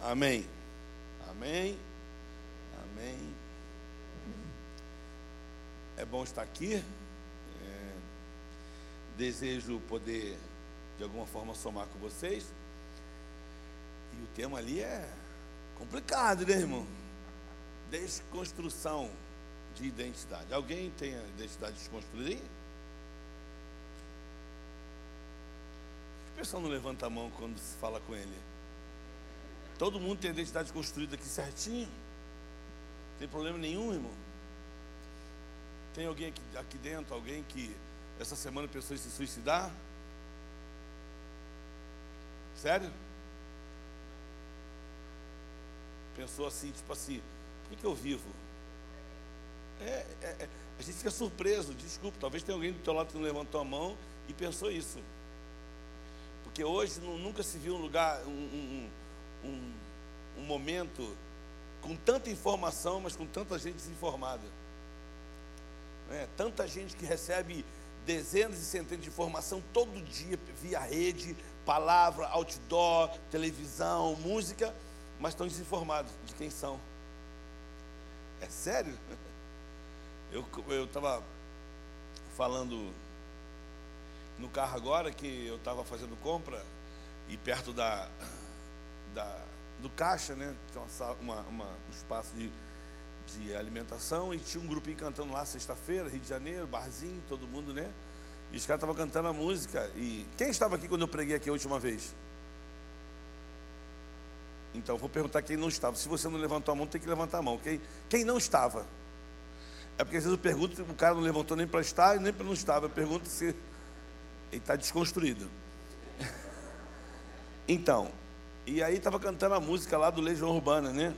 Amém. Amém. Amém. É bom estar aqui. É, desejo poder, de alguma forma, somar com vocês. E o tema ali é complicado, né, irmão? Desconstrução de identidade. Alguém tem a identidade desconstruída aí? O pessoal não levanta a mão quando se fala com ele. Todo mundo tem a identidade construída aqui certinho. Tem problema nenhum, irmão. Tem alguém aqui, aqui dentro, alguém que essa semana pensou em se suicidar? Sério? Pensou assim, tipo assim, por que, que eu vivo? É, é, é, a gente fica surpreso, desculpa, talvez tenha alguém do teu lado que não levantou a mão e pensou isso. Porque hoje não, nunca se viu um lugar, um, um, um, um momento com tanta informação, mas com tanta gente desinformada. É, tanta gente que recebe dezenas e centenas de informação todo dia via rede, palavra, outdoor, televisão, música, mas estão desinformados de quem são. É sério? Eu estava falando no carro agora que eu estava fazendo compra e perto da, da, do caixa, né? Tinha uma, uma, um espaço de, de alimentação e tinha um grupinho cantando lá sexta-feira, Rio de Janeiro, barzinho, todo mundo, né? E os caras estavam cantando a música. E quem estava aqui quando eu preguei aqui a última vez? Então, vou perguntar quem não estava. Se você não levantou a mão, tem que levantar a mão. Quem, quem não estava? É porque às vezes eu pergunto, o cara não levantou nem para estar e nem para não estar. Eu pergunto se ele está desconstruído. Então, e aí estava cantando a música lá do Legião Urbana, né?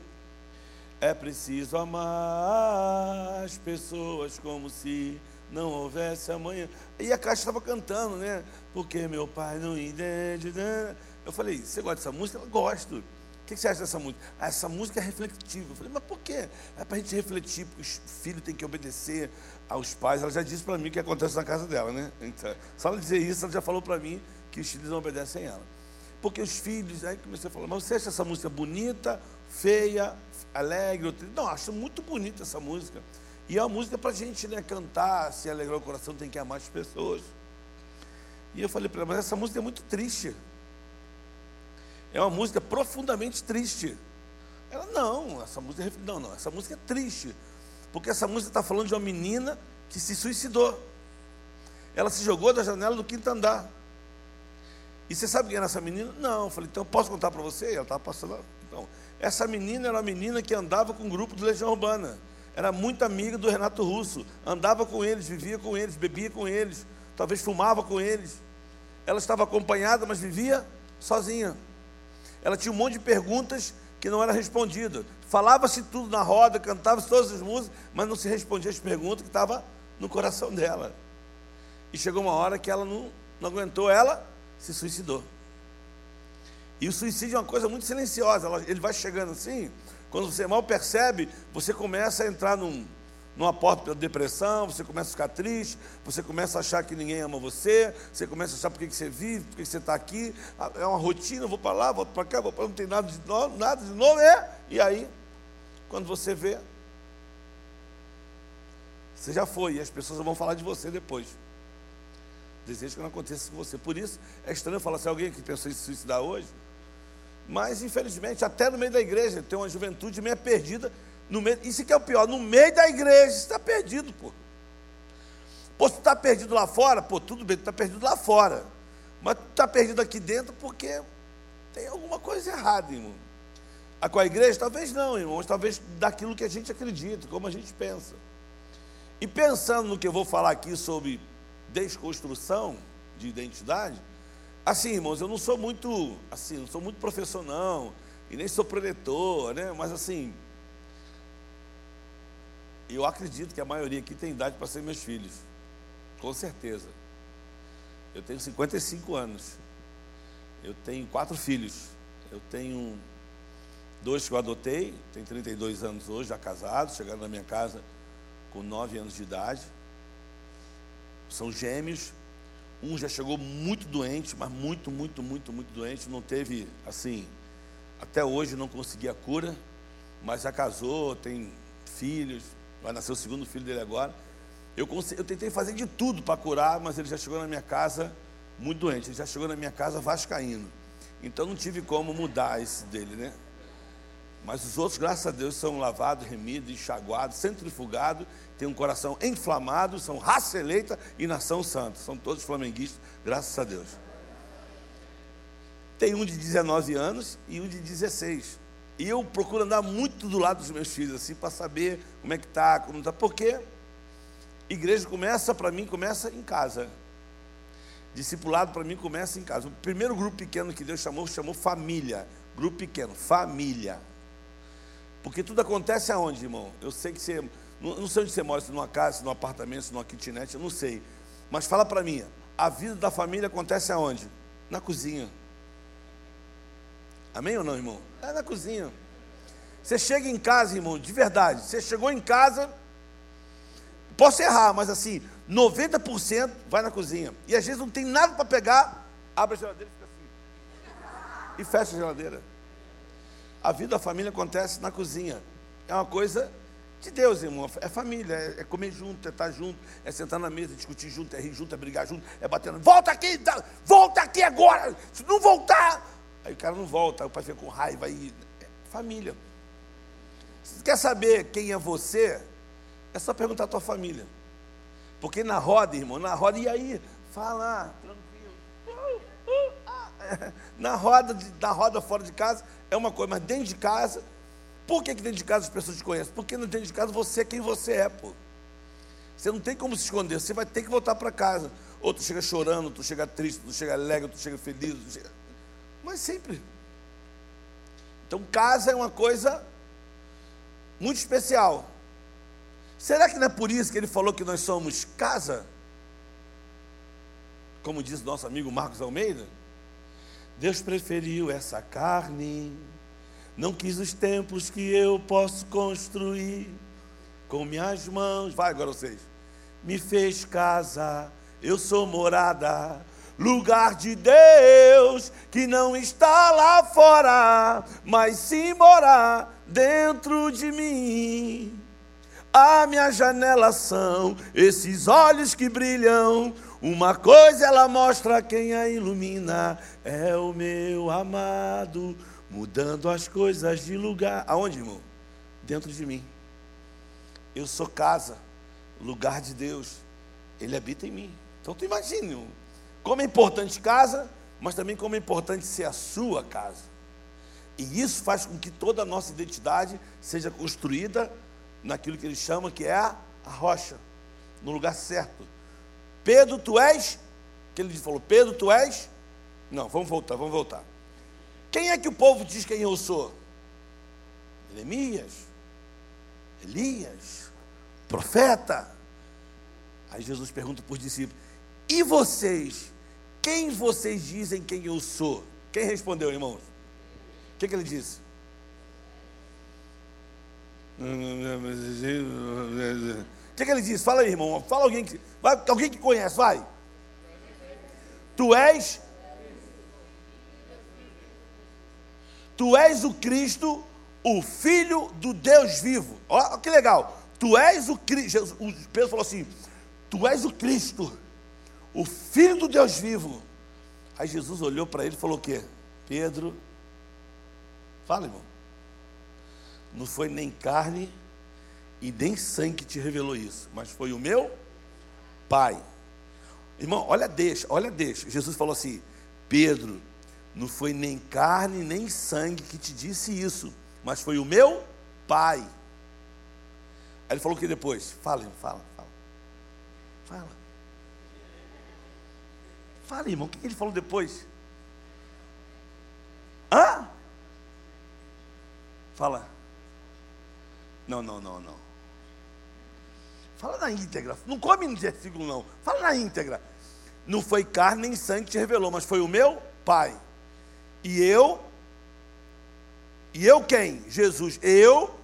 É preciso amar as pessoas como se não houvesse amanhã. E a caixa estava cantando, né? Porque meu pai não entende. Né? Eu falei, você gosta dessa música? Eu gosto que, que você acha dessa música? Ah, essa música é reflexiva. Eu falei, mas por quê? É para a gente refletir, porque os filhos têm que obedecer aos pais. Ela já disse para mim o que acontece na casa dela, né? Então, só ela dizer isso, ela já falou para mim que os filhos não obedecem a ela. Porque os filhos, aí comecei a falar, mas você acha essa música bonita, feia, alegre? Não, acho muito bonita essa música. E é uma música para a gente né, cantar, se alegrar o coração, tem que amar as pessoas. E eu falei para ela, mas essa música é muito triste. É uma música profundamente triste. Ela, não, essa música é, não, não, essa música é triste. Porque essa música está falando de uma menina que se suicidou. Ela se jogou da janela do quinto andar. E você sabe quem era essa menina? Não. Eu falei, então posso contar para você? Ela estava passando. Então, essa menina era uma menina que andava com um grupo de Legião Urbana. Era muito amiga do Renato Russo. Andava com eles, vivia com eles, bebia com eles, talvez fumava com eles. Ela estava acompanhada, mas vivia sozinha. Ela tinha um monte de perguntas que não era respondida. Falava-se tudo na roda, cantava-se todas as músicas, mas não se respondia as perguntas que estavam no coração dela. E chegou uma hora que ela não, não aguentou, ela se suicidou. E o suicídio é uma coisa muito silenciosa, ele vai chegando assim, quando você mal percebe, você começa a entrar num, numa porta pela depressão, você começa a ficar triste, você começa a achar que ninguém ama você, você começa a achar por que você vive, por que você está aqui, é uma rotina, vou para lá, volto para cá, vou para não tem nada de novo, nada de novo, é, e aí, quando você vê, você já foi, e as pessoas vão falar de você depois. Desejo que não aconteça com você. Por isso, é estranho falar se alguém que pensou em se suicidar hoje, mas infelizmente, até no meio da igreja, tem uma juventude meio perdida no meio, isso que é o pior, no meio da igreja, está perdido, pô. Pô, você está perdido lá fora, pô, tudo bem, tu está perdido lá fora. Mas tu está perdido aqui dentro porque tem alguma coisa errada, irmão. A com a igreja? Talvez não, irmãos, talvez daquilo que a gente acredita, como a gente pensa. E pensando no que eu vou falar aqui sobre desconstrução de identidade, assim, irmãos, eu não sou muito, assim, não sou muito profissional e nem sou preletor, né? Mas assim, eu acredito que a maioria aqui tem idade para ser meus filhos. Com certeza. Eu tenho 55 anos. Eu tenho quatro filhos. Eu tenho dois que eu adotei, tem 32 anos hoje, já casados, chegaram na minha casa com 9 anos de idade. São gêmeos. Um já chegou muito doente, mas muito, muito, muito, muito doente. Não teve, assim, Até hoje não consegui a cura, mas já casou, tem filhos, vai nascer o segundo filho dele agora. Eu, consegui, eu tentei fazer de tudo para curar, mas ele já chegou na minha casa muito doente. Ele já chegou na minha casa vascaíno. Então não tive como mudar esse dele, né? Mas os outros, graças a Deus, são lavados, remidos, enxaguados, centrifugados, têm um coração inflamado, são raça eleita e nação santa. São todos flamenguistas, graças a Deus. Tem um de 19 anos e um de 16. E eu procuro andar muito do lado dos meus filhos, assim, para saber como é que está, como está. Porque igreja começa, para mim, começa em casa. Discipulado para mim começa em casa. O primeiro grupo pequeno que Deus chamou, chamou família. Grupo pequeno, família. Porque tudo acontece aonde, irmão? Eu sei que você. Não, sei onde você mora, se numa casa, se num apartamento, se numa kitnet, eu não sei. Mas fala para mim, a vida da família acontece aonde? Na cozinha. Amém ou não, irmão? É na cozinha. Você chega em casa, irmão, de verdade. Você chegou em casa, posso errar, mas assim, 90% vai na cozinha. E às vezes não tem nada para pegar, abre a geladeira e fica assim. E fecha a geladeira. A vida da família acontece na cozinha. É uma coisa de Deus, irmão. É família, é, comer junto, é estar junto, é sentar na mesa, discutir junto, é rir junto, é brigar junto, é batendo. Volta aqui, volta aqui agora. Se não voltar. Aí o cara não volta, aí o pai fica com raiva. Aí, é família. Se você quer saber quem é você, é só perguntar à tua família. Porque na roda, irmão, na roda, e aí? Fala, tranquilo. Uh, uh, ah. Na roda, na roda fora de casa, é uma coisa, mas dentro de casa, por que, que dentro de casa as pessoas te conhecem? Porque dentro de casa você é quem você é, pô. Você não tem como se esconder, você vai ter que voltar para casa. Ou tu chega chorando, tu chega triste, tu chega alegre, tu chega feliz, tu chega... mas sempre. Então casa é uma coisa muito especial. Será que não é por isso que ele falou que nós somos casa? Como diz nosso amigo Marcos Almeida? Deus preferiu essa carne, não quis os templos que eu posso construir com minhas mãos. Vai agora vocês. Me fez casa, eu sou morada, lugar de Deus que não está lá fora, mas sim morar dentro de mim. A minha janela são esses olhos que brilham uma coisa ela mostra quem a ilumina, é o meu amado, mudando as coisas de lugar. Aonde, irmão? Dentro de mim. Eu sou casa, lugar de Deus. Ele habita em mim. Então tu imagine como é importante casa, mas também como é importante ser a sua casa. E isso faz com que toda a nossa identidade seja construída naquilo que ele chama que é a rocha, no lugar certo Pedro, tu és? Que ele falou, Pedro, tu és? Não, vamos voltar, vamos voltar. Quem é que o povo diz quem eu sou? Jeremias, Elias, profeta. Aí Jesus pergunta para os discípulos: E vocês? Quem vocês dizem quem eu sou? Quem respondeu, irmãos? O que, que ele disse? que, que ele diz? Fala aí, irmão. Fala alguém que, vai, alguém que conhece, vai. Tu és. Tu és o Cristo, o Filho do Deus vivo. Olha que legal. Tu és o Cristo. O Pedro falou assim: Tu és o Cristo, o Filho do Deus vivo. Aí Jesus olhou para ele e falou o quê? Pedro, fala, irmão. Não foi nem carne e nem sangue te revelou isso, mas foi o meu Pai. Irmão, olha deixa, olha deixa. Jesus falou assim: Pedro, não foi nem carne nem sangue que te disse isso, mas foi o meu Pai. Aí ele falou que depois, fala, irmão, fala, fala. Fala. Fala, irmão, o que ele falou depois? Hã? Fala. Não, não, não, não. Fala na íntegra. Não come no versículo, não. Fala na íntegra. Não foi carne nem sangue que te revelou, mas foi o meu Pai. E eu. E eu quem? Jesus. Eu.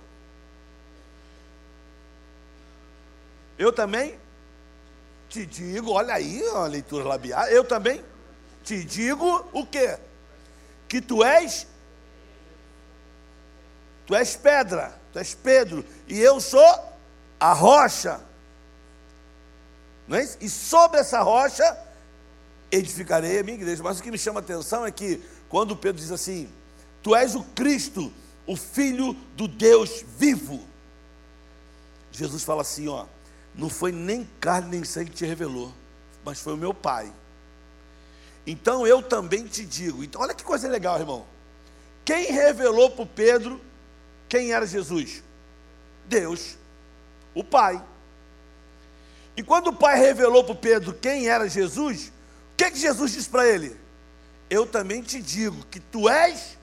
Eu também te digo, olha aí a leitura labial. Eu também te digo o quê? Que tu és Tu és pedra, tu és Pedro, e eu sou a rocha. Não é isso? E sobre essa rocha edificarei a minha igreja. Mas o que me chama a atenção é que quando Pedro diz assim: Tu és o Cristo, o Filho do Deus vivo. Jesus fala assim: ó, não foi nem carne nem sangue que te revelou, mas foi o meu Pai. Então eu também te digo. Então, olha que coisa legal, irmão. Quem revelou para Pedro quem era Jesus? Deus, o Pai. E quando o Pai revelou para Pedro quem era Jesus, o que, que Jesus disse para ele? Eu também te digo que tu és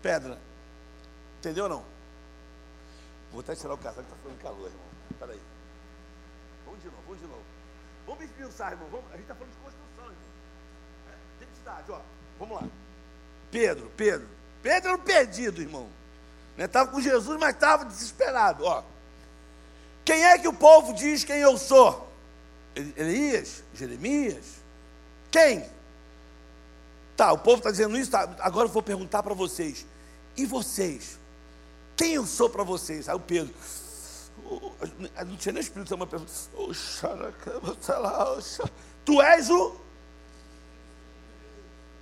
pedra. Entendeu ou não? Vou até tirar o casaco que está ficando calor, irmão. Espera aí. Vamos de novo, vamos de novo. Vamos pensar, irmão. Vamos, a gente está falando de construção, irmão. É, identidade, ó. Vamos lá. Pedro, Pedro. Pedro era um perdido, irmão. Estava né? com Jesus, mas estava desesperado. Ó. Quem é que o povo diz quem eu sou? Elias? Jeremias? Quem? Tá, o povo está dizendo isso, tá, agora eu vou perguntar para vocês. E vocês? Quem eu sou para vocês? Aí o Pedro. Oh, não tinha nem Espírito Santo, uma pergunta. Oh, tu és o.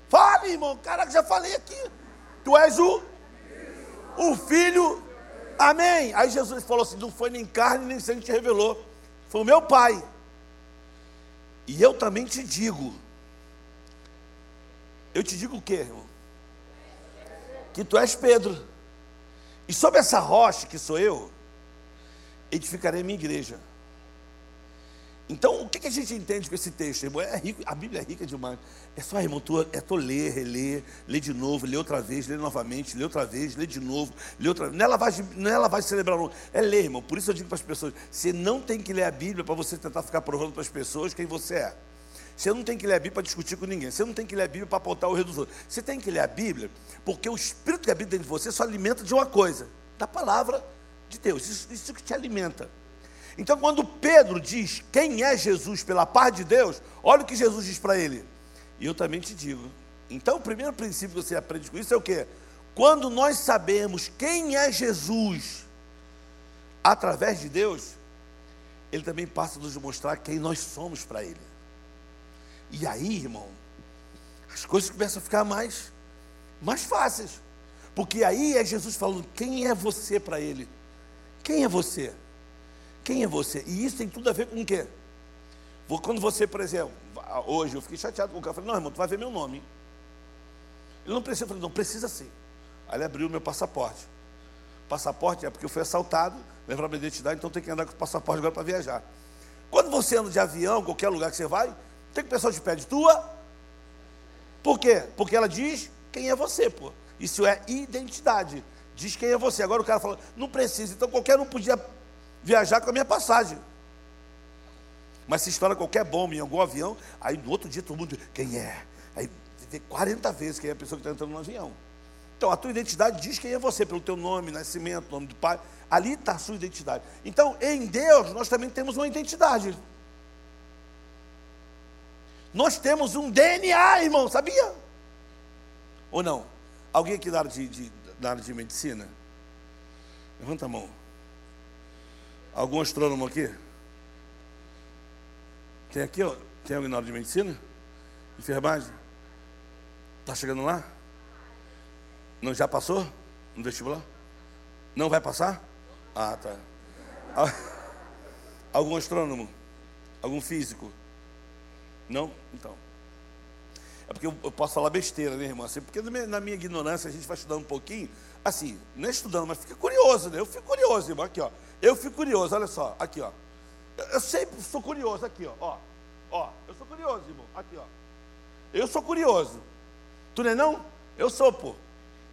Fale, irmão. Caraca, já falei aqui. Tu és o. O filho. Amém. Aí Jesus falou assim: não foi nem carne nem sangue que te revelou. Foi o meu pai. E eu também te digo. Eu te digo o quê, irmão? Que tu és Pedro. E sobre essa rocha que sou eu, edificarei a minha igreja. Então, o que, a gente entende com esse texto, irmão? É rico, a Bíblia é rica demais. É só, irmão, tu, é tu ler, reler, ler de novo, ler outra vez, ler novamente, ler outra vez, ler de novo, ler outra vez. Não é lavagem, é cerebral, não. É ler, irmão. Por isso eu digo para as pessoas: você não tem que ler a Bíblia para você tentar ficar provando para as pessoas quem você é. Você não tem que ler a Bíblia para discutir com ninguém. Você não tem que ler a Bíblia para apontar o erro dos outros. Você tem que ler a Bíblia porque o Espírito que habita dentro de você só alimenta de uma coisa: da palavra de Deus. Isso, isso que te alimenta. Então, quando Pedro diz quem é Jesus pela paz de Deus, olha o que Jesus diz para ele. E eu também te digo. Então, o primeiro princípio que você aprende com isso é o quê? Quando nós sabemos quem é Jesus através de Deus, Ele também passa a nos mostrar quem nós somos para Ele. E aí, irmão, as coisas começam a ficar mais, mais fáceis. Porque aí é Jesus falando: quem é você para Ele? Quem é você? Quem é você? E isso tem tudo a ver com o quê? Quando você, por exemplo, hoje eu fiquei chateado com o cara, falei, não, irmão, tu vai ver meu nome. Ele não precisa, eu falei, não, precisa sim. Aí ele abriu meu passaporte. Passaporte é porque eu fui assaltado, levaram minha identidade, então tem que andar com o passaporte agora para viajar. Quando você anda de avião, qualquer lugar que você vai, tem que o pessoal te pede tua. Por quê? Porque ela diz quem é você, pô. Isso é identidade. Diz quem é você. Agora o cara fala, não precisa. Então qualquer um podia viajar com a minha passagem. Mas se estoura qualquer bomba em algum avião, aí no outro dia todo mundo, quem é? Aí vê 40 vezes quem é a pessoa que está entrando no avião. Então a tua identidade diz quem é você, pelo teu nome, nascimento, nome do pai. Ali está a sua identidade. Então, em Deus, nós também temos uma identidade. Nós temos um DNA, irmão, sabia? Ou não? Alguém aqui na área de, de, área de medicina? Levanta a mão. Algum astrônomo aqui? Tem aqui, ó, tem alguém na área de medicina? Enfermagem? Está chegando lá? Não já passou no vestibular? Não vai passar? Ah, tá. Algum astrônomo? Algum físico? Não? Então. É porque eu, posso falar besteira, né, irmão? Assim, porque na minha ignorância a gente vai estudando um pouquinho, assim, não é estudando, mas fica curioso, né? Eu fico curioso, irmão, aqui, ó. Eu fico curioso, olha só, aqui, ó. Eu sempre sou curioso, aqui, ó. Ó, ó eu sou curioso, irmão, aqui, ó. Eu sou curioso. Tu não é não? Eu sou, pô.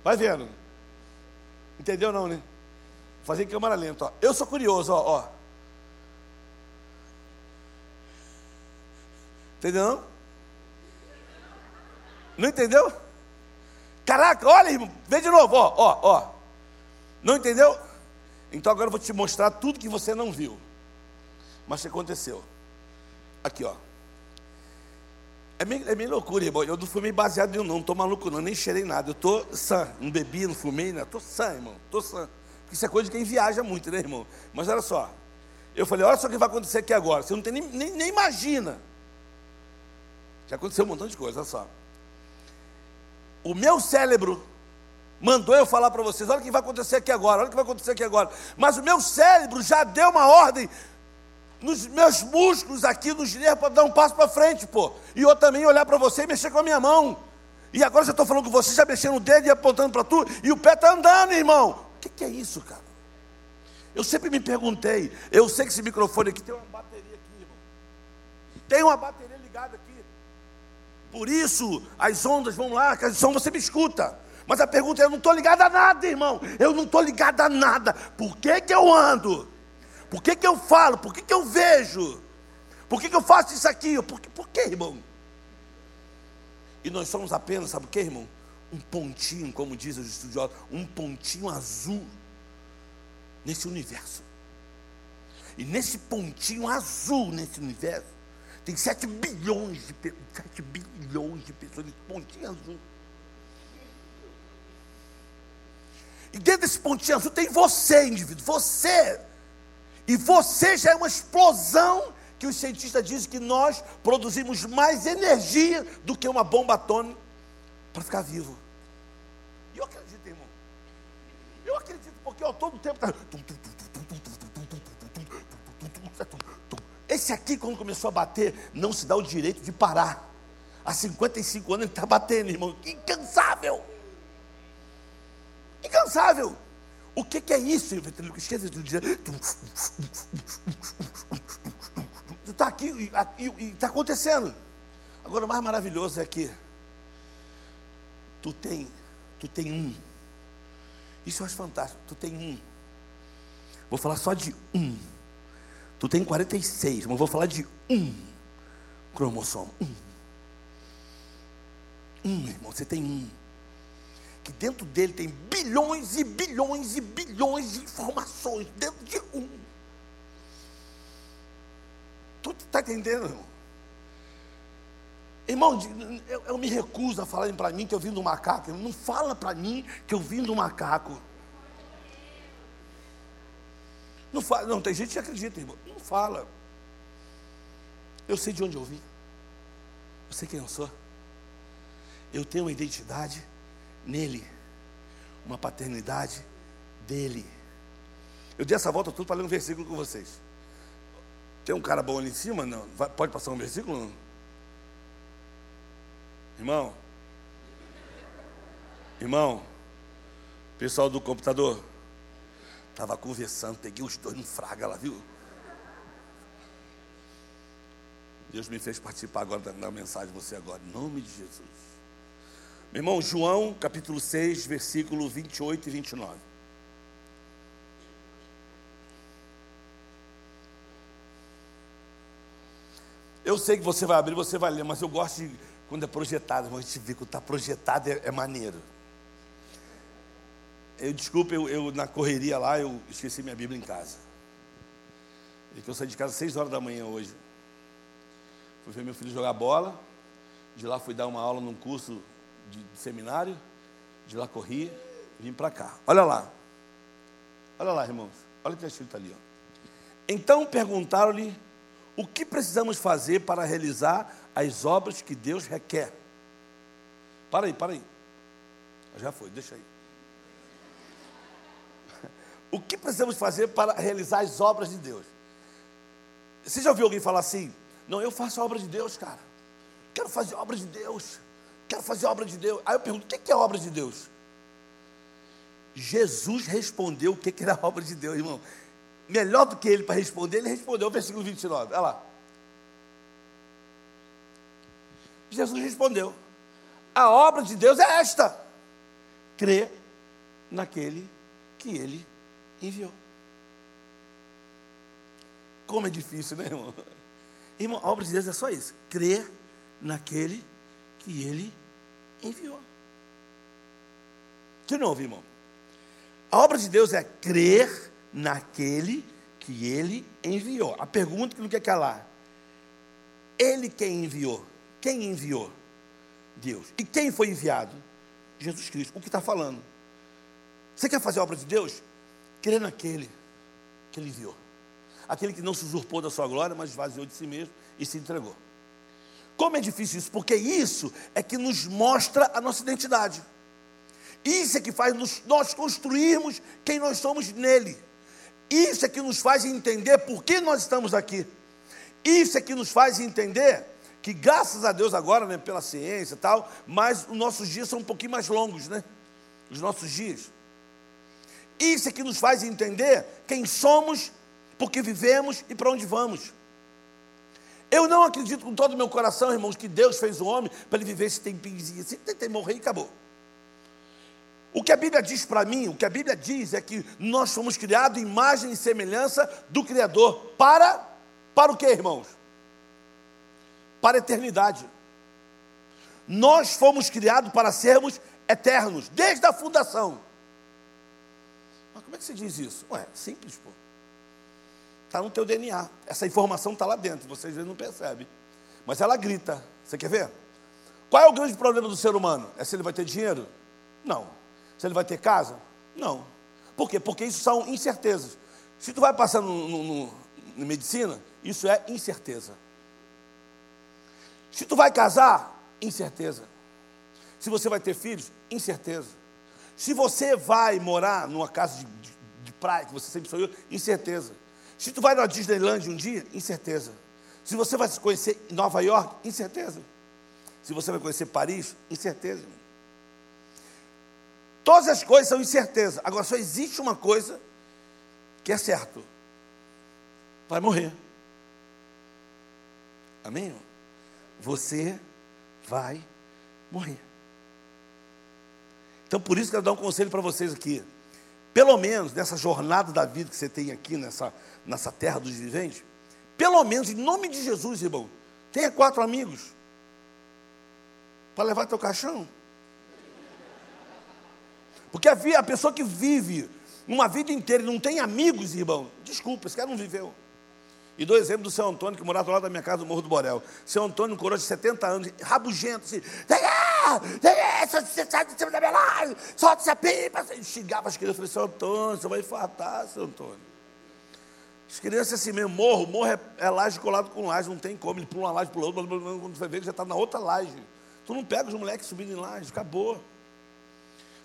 Vai vendo. Entendeu não, né? Fazer em câmera lenta, ó. Eu sou curioso, ó, ó. Entendeu não? Não entendeu? Caraca, olha, irmão, vê de novo, ó, ó, ó. Não entendeu? Então agora eu vou te mostrar tudo que você não viu. Mas que aconteceu. Aqui, ó. É meio, é meio loucura, irmão. Eu não fumei baseado nenhum, não. Não tô maluco, não. Nem cheirei nada. Eu tô sã. Não bebi, não fumei, né? Tô sã, irmão. Tô sã. Isso é coisa de quem viaja muito, né, irmão? Mas olha só. Eu falei, olha só o que vai acontecer aqui agora. Você não tem nem, nem, nem imagina. Já aconteceu um montão de coisa, olha só. O meu cérebro mandou eu falar para vocês, olha o que vai acontecer aqui agora, olha o que vai acontecer aqui agora. Mas o meu cérebro já deu uma ordem nos meus músculos aqui, nos nervos, para dar um passo para frente, pô. E eu também olhar para você e mexer com a minha mão. E agora já estou falando com você, já mexendo o dedo e apontando para tu, e o pé está andando, irmão. O que, que é isso, cara? Eu sempre me perguntei, eu sei que esse microfone aqui tem uma bateria aqui, irmão. Tem uma bateria ligada aqui. Por isso, as ondas vão lá, que som você me escuta. Mas a pergunta é: eu não estou ligado a nada, irmão. Eu não estou ligado a nada. Por que, que eu ando? Por que, que eu falo? Por que, que eu vejo? Por que, que eu faço isso aqui? Por, que, por que, irmão? E nós somos apenas, sabe o que, irmão? Um pontinho, como dizem os estudiosos, um pontinho azul nesse universo. E nesse pontinho azul nesse universo, tem 7 bilhões de, 7 bilhões de pessoas nesse pontinho azul. E dentro desse pontinho azul tem você, indivíduo, você. E você já é uma explosão que os cientistas dizem que nós produzimos mais energia do que uma bomba atômica para ficar vivo. E eu acredito, irmão. Eu acredito porque eu todo tempo tá... Esse aqui, quando começou a bater, não se dá o direito de parar. Há 55 anos ele está batendo, irmão. Incansável O que, que é isso? Esquece de dizer. Está aqui e está acontecendo. Agora o mais maravilhoso é que tu tem, tu tem um. Isso eu acho fantástico. Tu tem um. Vou falar só de um. Tu tem 46, mas vou falar de um cromossomo. Um. Um, irmão, você tem um que dentro dele tem bilhões e bilhões e bilhões de informações dentro de um. Tu está entendendo, irmão? Irmão, eu, eu me recuso a falar para mim que eu vim do macaco. Não fala para mim que eu vim do macaco. Não fala, não, tem gente que acredita, irmão. Não fala. Eu sei de onde eu vim. Eu sei quem eu sou. Eu tenho uma identidade nele, uma paternidade dele. Eu dei essa volta tudo para ler um versículo com vocês. Tem um cara bom ali em cima? Não. Vai, pode passar um versículo? Não? Irmão. Irmão. Pessoal do computador. Estava conversando, peguei os dois no fraga lá, viu? Deus me fez participar agora da, da mensagem de você agora, em nome de Jesus. Meu irmão, João capítulo 6, versículo 28 e 29. Eu sei que você vai abrir, você vai ler, mas eu gosto de quando é projetado, a gente vê que está projetado é, é, maneiro. Eu desculpa, eu, eu, na correria lá, eu esqueci minha Bíblia em casa. E que eu saí de casa às 6 horas da manhã hoje. Fui ver meu filho jogar bola. De lá fui dar uma aula num curso de, seminário, de lá corri, vim para cá. Olha lá. Olha lá, irmãos. Olha o que está escrito ali. Ó. Então perguntaram-lhe o que precisamos fazer para realizar as obras que Deus requer. Para aí, para aí. Já foi, deixa aí. O que precisamos fazer para realizar as obras de Deus? Você já ouviu alguém falar assim? Não, eu faço a obra de Deus, cara. Quero fazer a obra de Deus. Quero fazer obra de Deus. Aí eu pergunto: o que é obra de Deus? Jesus respondeu o que era a obra de Deus, irmão. Melhor do que ele para responder, ele respondeu o versículo 29. Olha lá. Jesus respondeu: A obra de Deus é esta: crer naquele que ele enviou. Como é difícil, né, irmão? Irmão, a obra de Deus é só isso: crer naquele que ele enviou. De novo, irmão. A obra de Deus é crer naquele que ele enviou. A pergunta que não quer calar. Ele quem enviou. quem enviou? Deus. E quem foi enviado? Jesus Cristo. O que está falando? Você quer fazer a obra de Deus? Crê naquele que ele enviou. Aquele que não se usurpou da sua glória, mas esvaziou de si mesmo e se entregou. Como é difícil isso? Porque isso é que nos mostra a nossa identidade. Isso é que faz nós construirmos quem nós somos nele. Isso é que nos faz entender por que nós estamos aqui. Isso é que nos faz entender que, graças a Deus, agora, né, pela ciência e tal, mas os nossos dias são um pouquinho mais longos, né? Os nossos dias. Isso é que nos faz entender quem somos, porque vivemos e para onde vamos. Eu não acredito com todo o meu coração, irmãos, que Deus fez o homem para ele viver esse tempinho assim, tem morrer e acabou. O que a Bíblia diz para mim, o que a Bíblia diz é que nós fomos criados em imagem e semelhança do Criador. Para, para o que, irmãos? Para a eternidade. Nós fomos criados para sermos eternos, desde a fundação. Mas como é que se diz isso? Ué, simples, pô. Está no teu DNA. Essa informação está lá dentro, vocês às vezes não percebem. Mas ela grita. Você quer ver? Qual é o grande problema do ser humano? É se ele vai ter dinheiro? Não. Se ele vai ter casa? Não. Por quê? Porque isso são incertezas. Se tu vai passar no, no, no, na medicina, isso é incerteza. Se tu vai casar, incerteza. Se você vai ter filhos, incerteza. Se você vai morar numa casa de, de, de praia, que você sempre sonhou, incerteza. Se tu vai na Disneyland um dia, incerteza. Se você vai conhecer Nova York, incerteza. Se você vai conhecer Paris, incerteza. Todas as coisas são incerteza. Agora só existe uma coisa que é certo. Vai morrer. Amém? Você vai morrer. Então por isso que eu dar um conselho para vocês aqui. Pelo menos nessa jornada da vida que você tem aqui nessa, nessa terra dos viventes, pelo menos em nome de Jesus, irmão, tenha quatro amigos para levar teu caixão. Porque a, pessoa que vive uma vida inteira e não tem amigos, irmão, desculpa, esse cara não viveu. E dou exemplo do seu Antônio, que morava lá da minha casa, do Morro do Borel. Seu Antônio, coroa de 70 anos, rabugento, assim, você sai de cima da minha laje, solta essa pipa. Ele xingava as crianças, falei, seu Antônio, você vai infartar, seu Antônio. As crianças assim mesmo, morro, morro é, é laje colado com laje, não tem como, ele pula uma laje, pula outra, quando você vê, ele já está na outra laje. Tu não pega os moleques subindo em laje, acabou.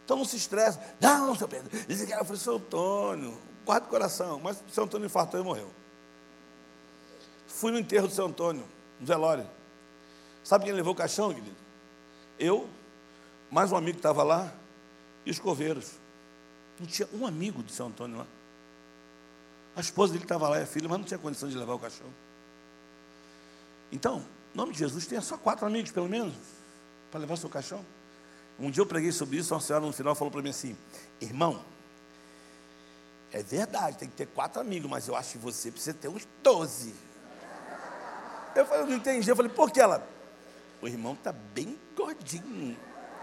Então não se estresse. Não, seu Pedro. Disse que eu falei, seu Antônio, guarda o coração. Mas o seu Antônio infartou e morreu. Fui no enterro do seu Antônio, no velório. Sabe quem levou o caixão, querido? Eu, mais um amigo que estava lá, e os coveiros. Não tinha um amigo do seu Antônio lá. A esposa dele estava lá, é filha, mas não tinha condição de levar o caixão. Então, em nome de Jesus, tenha só quatro amigos, pelo menos, para levar seu caixão. Um dia eu preguei sobre isso, uma senhora no final falou para mim assim: irmão, é verdade, tem que ter quatro amigos, mas eu acho que você precisa ter uns doze. Eu falei, eu não entendi. Eu falei, por que ela? O irmão está bem gordinho.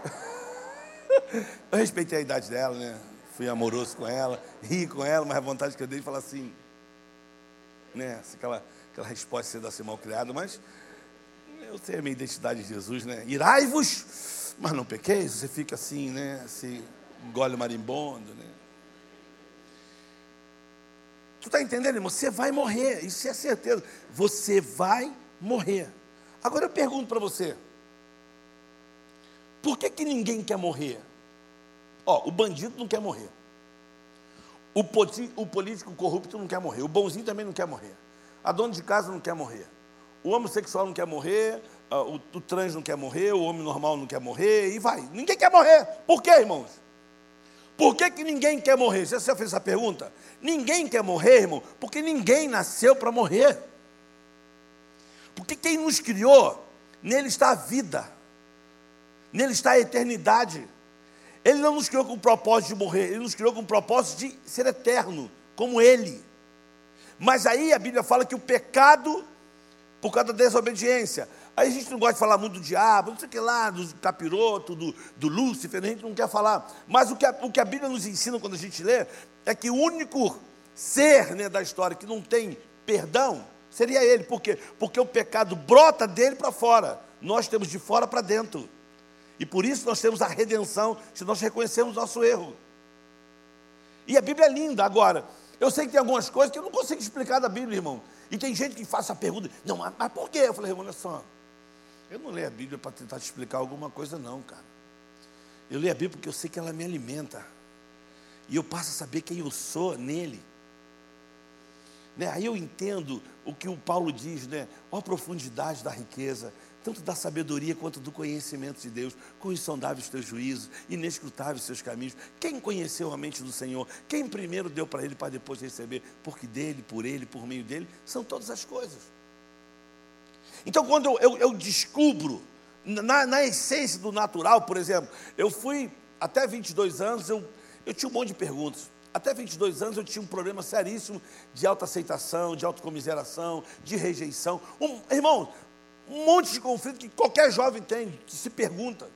Eu respeitei a idade dela, né? Fui amoroso com ela, ri com ela, mas a vontade que eu dei de falar assim, né? Aquela, aquela resposta ser assim mal criada, mas eu sei a minha identidade de Jesus, né? Irai-vos mas não pequeis, você fica assim, né? Assim, engole marimbondo, né? Tu está entendendo, irmão? Você vai morrer, isso é certeza. Você vai morrer. Agora eu pergunto para você: por que, que ninguém quer morrer? Ó, o bandido não quer morrer. O, o político corrupto não quer morrer. O bonzinho também não quer morrer. A dona de casa não quer morrer. O homossexual não quer morrer, o, o trans não quer morrer, o homem normal não quer morrer, e vai. Ninguém quer morrer. Por quê, irmãos? Por que, que ninguém quer morrer? Você já fez essa pergunta? Ninguém quer morrer, irmão, porque ninguém nasceu para morrer. Porque quem nos criou, nele está a vida, nele está a eternidade. Ele não nos criou com o propósito de morrer, ele nos criou com o propósito de ser eterno, como ele. Mas aí a Bíblia fala que o pecado por causa da desobediência. Aí a gente não gosta de falar muito do diabo, não sei o que lá, do capiroto, do, do Lúcifer, a gente não quer falar. Mas o que, a, o que a Bíblia nos ensina quando a gente lê é que o único ser né, da história que não tem perdão seria ele. Por quê? Porque o pecado brota dele para fora. nós temos de fora para dentro. E por isso nós temos a redenção, se nós reconhecermos nosso erro. E a Bíblia é linda. Agora, eu sei que tem algumas coisas que eu não consigo explicar da Bíblia, irmão. E tem gente que faz essa pergunta, não, mas, mas por quê? Eu falei, irmão, olha só, eu não leio a Bíblia para tentar te explicar alguma coisa, não, cara. Eu leio a Bíblia porque eu sei que ela me alimenta. E eu passo a saber quem eu sou nele. Né? Aí eu entendo o que o Paulo diz, né? Ó a profundidade da riqueza, tanto da sabedoria quanto do conhecimento de Deus. Quão insondáveis teus juízos, inescrutáveis seus caminhos. Quem conheceu a mente do Senhor? Quem primeiro deu para ele para depois receber? Porque dele, por ele, por meio dele, são todas as coisas. Então, quando eu, eu, eu descubro, na, na, essência do natural, por exemplo, eu fui até 22 anos, eu, eu tinha um monte de perguntas. Até 22 anos eu tinha um problema seríssimo de autoaceitação, de autocomiseração, de rejeição. Um, irmão, um monte de conflito que qualquer jovem tem, que se pergunta.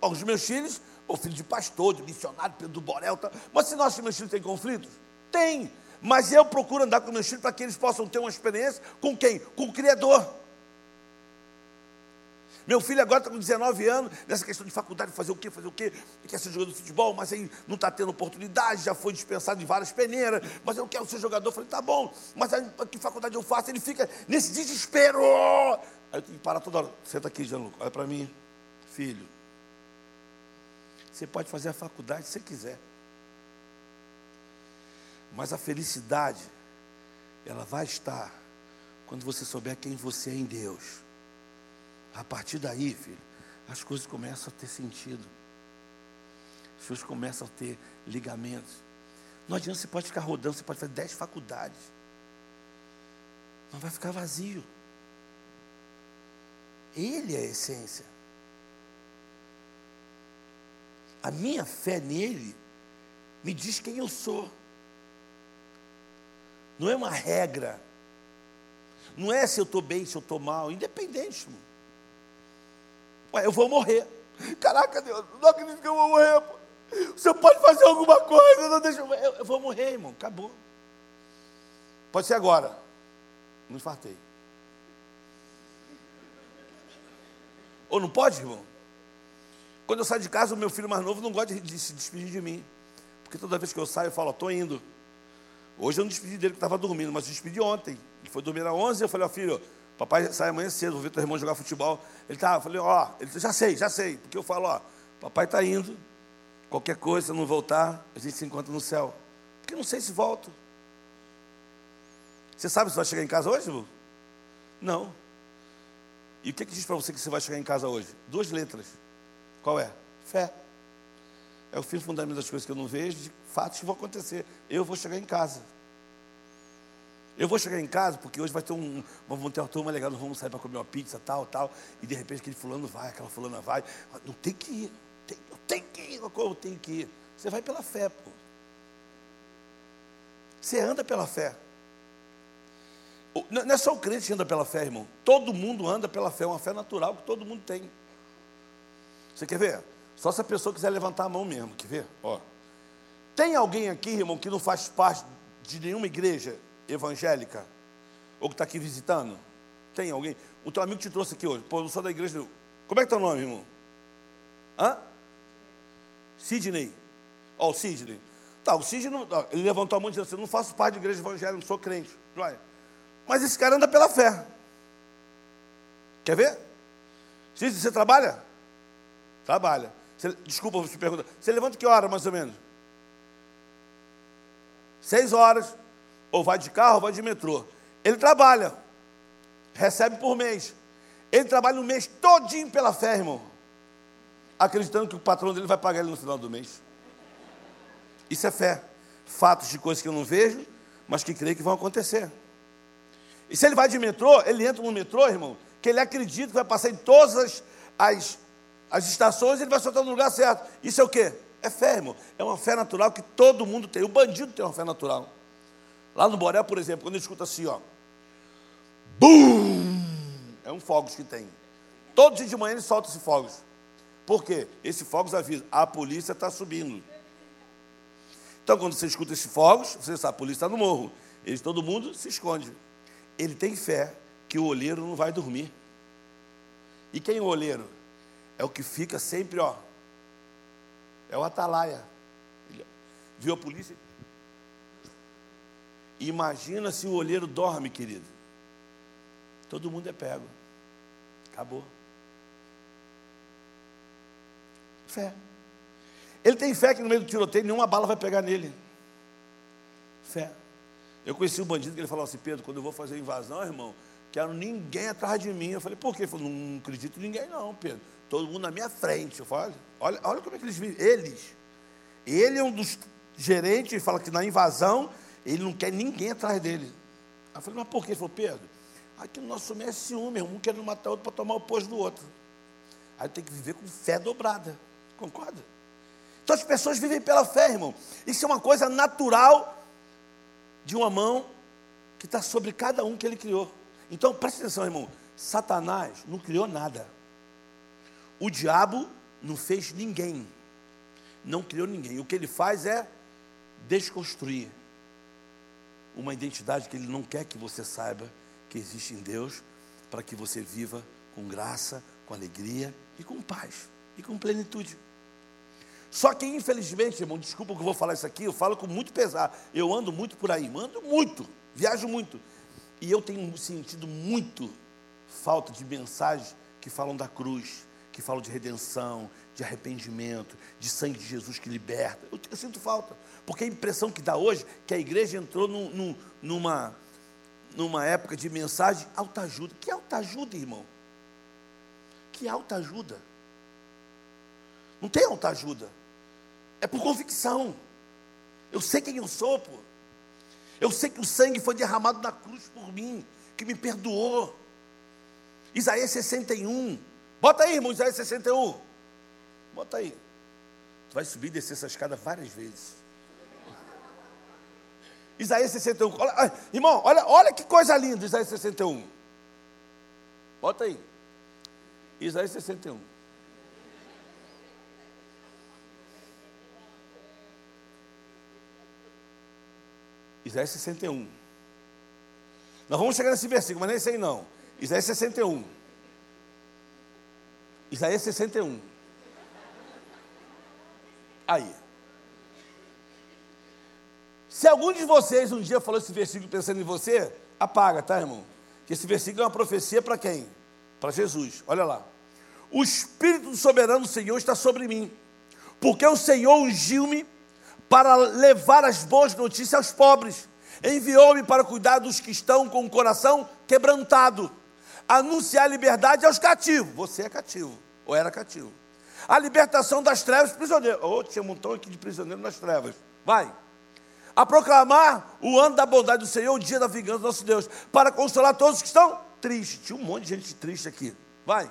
Os meus filhos, o filho de pastor, de missionário, do Borel, tá, mas se nossos meus filhos têm conflitos? Tem. Mas eu procuro andar com meus filhos para que eles possam ter uma experiência com quem? Com o Criador. Meu filho agora está com 19 anos, nessa questão de faculdade, fazer o quê, fazer o quê? Ele quer ser jogador de futebol, mas aí não está tendo oportunidade, já foi dispensado de várias peneiras, mas eu quero ser jogador. Eu falei, tá bom, mas aí, que faculdade eu faço? Ele fica nesse desespero. Aí eu tenho que parar toda hora. Senta aqui, Gianluca, olha para mim. Filho, você pode fazer a faculdade se você quiser. Mas a felicidade, ela vai estar quando você souber quem você é em Deus. A partir daí, filho, as coisas começam a ter sentido. As coisas começam a ter ligamentos. Não adianta, você pode ficar rodando, você pode fazer dez faculdades. Não vai ficar vazio. Ele é a essência. A minha fé nele me diz quem eu sou. Não é uma regra. Não é se eu estou bem, se eu estou mal, independente. Ué, eu vou morrer. Caraca, Deus, não acredito que eu vou morrer. Pô. O senhor pode fazer alguma coisa, não deixa eu... eu vou morrer, irmão, acabou. Pode ser agora. Não infartei. Ou não pode, irmão? Quando eu saio de casa, o meu filho mais novo não gosta de se despedir de mim. Porque toda vez que eu saio, eu falo, estou indo. Hoje eu não despedi dele que estava dormindo, mas eu despedi ontem. Ele foi dormir às 11 eu falei, ó filho, Papai sai amanhã cedo, vou ver teu irmão jogar futebol. Ele eu falei, ó, ele já sei, já sei. Porque eu falo, ó, papai está indo, qualquer coisa, se não voltar, a gente se encontra no céu. Porque não sei se volto. Você sabe se vai chegar em casa hoje, Lu? Não. E o que, que diz para você que você vai chegar em casa hoje? Duas letras. Qual é? Fé. É o fim fundamental das coisas que eu não vejo, de fatos que vão acontecer. Eu vou chegar em casa. Eu vou chegar em casa, porque hoje vai ter um. Vamos ter uma turma legal, nós vamos sair para comer uma pizza, tal, tal. E de repente aquele fulano vai, aquela fulana vai. Não tem que ir. Tem, eu tenho que ir, eu tenho que ir. Você vai pela fé, pô. Você anda pela fé. Não é só o crente que anda pela fé, irmão. Todo mundo anda pela fé, é uma fé natural que todo mundo tem. Você quer ver? Só se a pessoa quiser levantar a mão mesmo, quer ver? Ó. Tem alguém aqui, irmão, que não faz parte de nenhuma igreja evangélica? Ou que está aqui visitando? Tem alguém? O teu amigo te trouxe aqui hoje. Pô, não sou da igreja. Como é que é teu nome, irmão? Hã? Sidney. Ó, o Sidney. Tá, o Sidney, ele levantou a mão e disse assim, não faço parte de igreja evangélica, não sou crente. Vai. Mas esse cara anda pela fé. Quer ver? Sidney, você trabalha? Trabalha. Você, desculpa, te perguntar. Você levanta que hora, mais ou menos? Seis horas ou vai de carro ou vai de metrô. Ele trabalha, recebe por mês. Ele trabalha o mês todinho pela fé, irmão. Acreditando que o patrão dele vai pagar ele no final do mês. Isso é fé. Fatos de coisas que eu não vejo, mas que creio que vão acontecer. E se ele vai de metrô, ele entra no metrô, irmão, que ele acredita que vai passar em todas as, as, as estações e ele vai soltar no lugar certo. Isso é o quê? É fé, irmão. É uma fé natural que todo mundo tem. O bandido tem uma fé natural. Lá no Boré, por exemplo, quando ele escuta assim, ó. Bum! É um fogos que tem. Todo dia de manhã ele solta esse fogos. Por quê? Esse fogos avisa, a polícia está subindo. Então, quando você escuta esse fogos, você sabe, a polícia está no morro. Ele, todo mundo se esconde. Ele tem fé que o olheiro não vai dormir. E quem é o olheiro? É o que fica sempre, ó. É o atalaia. Viu a polícia? Imagina se o olheiro dorme, querido. Todo mundo é pego. Acabou. Fé. Ele tem fé que no meio do tiroteio nenhuma bala vai pegar nele. Fé. Eu conheci um bandido que ele falou assim, Pedro, quando eu vou fazer invasão, irmão, quero ninguém atrás de mim. Eu falei, por quê? Ele falou, não acredito em ninguém não, Pedro. Todo mundo na minha frente. Eu falei, olha, olha como é que eles vivem. Eles. Ele é um dos gerentes, ele fala que na invasão, ele não quer ninguém atrás dele. Eu falei, mas por quê? Ele falou, Pedro, aqui no nosso meio é ciúme, um querendo matar outro para tomar o posto do outro. Aí tem que viver com fé dobrada. Concorda? Então as pessoas vivem pela fé, irmão. Isso é uma coisa natural de uma mão que está sobre cada um que ele criou. Então preste atenção, irmão. Satanás não criou nada. O diabo não fez ninguém. Não criou ninguém. O que ele faz é desconstruir uma identidade que ele não quer que você saiba que existe em Deus, para que você viva com graça, com alegria e com paz e com plenitude. Só que, infelizmente, irmão, desculpa que eu vou falar isso aqui, eu falo com muito pesar. Eu ando muito por aí, ando muito, viajo muito. E eu tenho sentido muito falta de mensagens que falam da cruz, que falam de redenção, de arrependimento, de sangue de Jesus que liberta. Eu, eu sinto falta. Porque a impressão que dá hoje é que a igreja entrou num, num, numa, numa época de mensagem alta ajuda. Que alta ajuda, irmão? Que alta ajuda? Não tem alta ajuda. É por convicção. Eu sei quem eu sou, pô. Eu sei que o sangue foi derramado na cruz por mim, que me perdoou. Isaías 61. Bota aí, irmão, Isaías 61. Bota aí. Tu vai subir e descer essa escada várias vezes. Isaías 61. Olha, irmão, olha, olha que coisa linda, Isaías 61. Bota aí. Isaías 61. Isaías 61. Nós vamos chegar nesse versículo, mas nem sei não. Isaías 61. Isaías 61. Aí. Se algum de vocês um dia falou esse versículo pensando em você, apaga, tá, irmão? Que esse versículo é uma profecia para quem? Para Jesus. Olha lá. O Espírito do soberano Senhor está sobre mim, porque o Senhor ungiu-me para levar as boas notícias aos pobres. Enviou-me para cuidar dos que estão com o coração quebrantado, anunciar liberdade aos cativos. Você é cativo, ou era cativo. A libertação das trevas, prisioneiro. Oh, tinha um montão aqui de prisioneiro nas trevas. Vai. A proclamar o ano da bondade do Senhor, o dia da vingança do nosso Deus, para consolar todos que estão tristes. Tinha um monte de gente triste aqui. Vai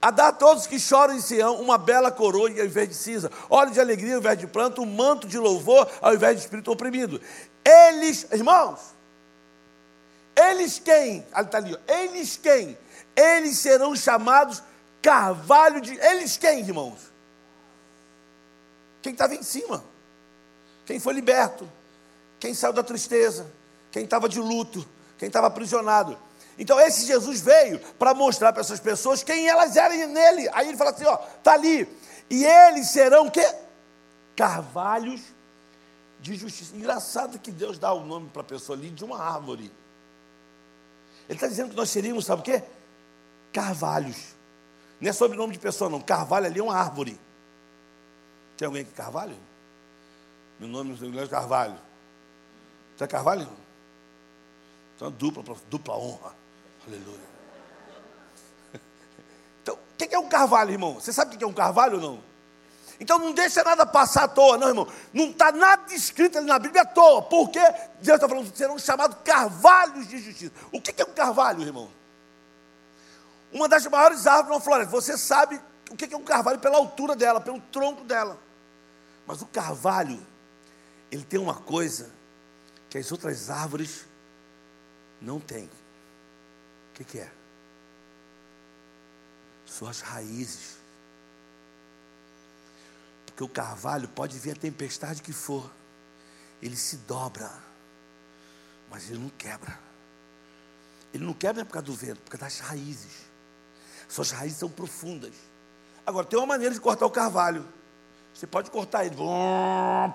a dar a todos que choram em Sião uma bela coroa ao invés de cinza, óleo de alegria ao invés de pranto, um manto de louvor ao invés de espírito oprimido. Eles, irmãos, eles quem? Está ali, eles quem? Eles serão chamados carvalho de. Eles quem, irmãos? Quem estava em cima, quem foi liberto, quem saiu da tristeza, quem estava de luto, quem estava aprisionado. Então esse Jesus veio para mostrar para essas pessoas quem elas eram nele. Aí ele fala assim, ó, tá ali. E eles serão que carvalhos de justiça. Engraçado que Deus dá o nome para a pessoa ali de uma árvore. Ele está dizendo que nós seríamos, sabe o quê? Carvalhos. Não é sobrenome de pessoa, não. Carvalho ali é uma árvore. Tem alguém aqui Carvalho? Meu nome é Carvalho. Você é Carvalho? Então, dupla, dupla honra. Aleluia. Então, o que é um carvalho, irmão? Você sabe o que é um carvalho ou não? Então não deixa nada passar à toa, não, irmão. Não está nada escrito ali na Bíblia à toa. Porque Deus está falando que serão chamados carvalhos de justiça. O que é um carvalho, irmão? Uma das maiores árvores na floresta. Você sabe o que é um carvalho pela altura dela, pelo tronco dela. Mas o carvalho, ele tem uma coisa que as outras árvores não têm que, que é? Suas raízes. Porque o carvalho pode vir a tempestade que for, ele se dobra, mas ele não quebra. Ele não quebra por causa do vento, por causa das raízes. Suas raízes são profundas. Agora, tem uma maneira de cortar o carvalho. Você pode cortar ele,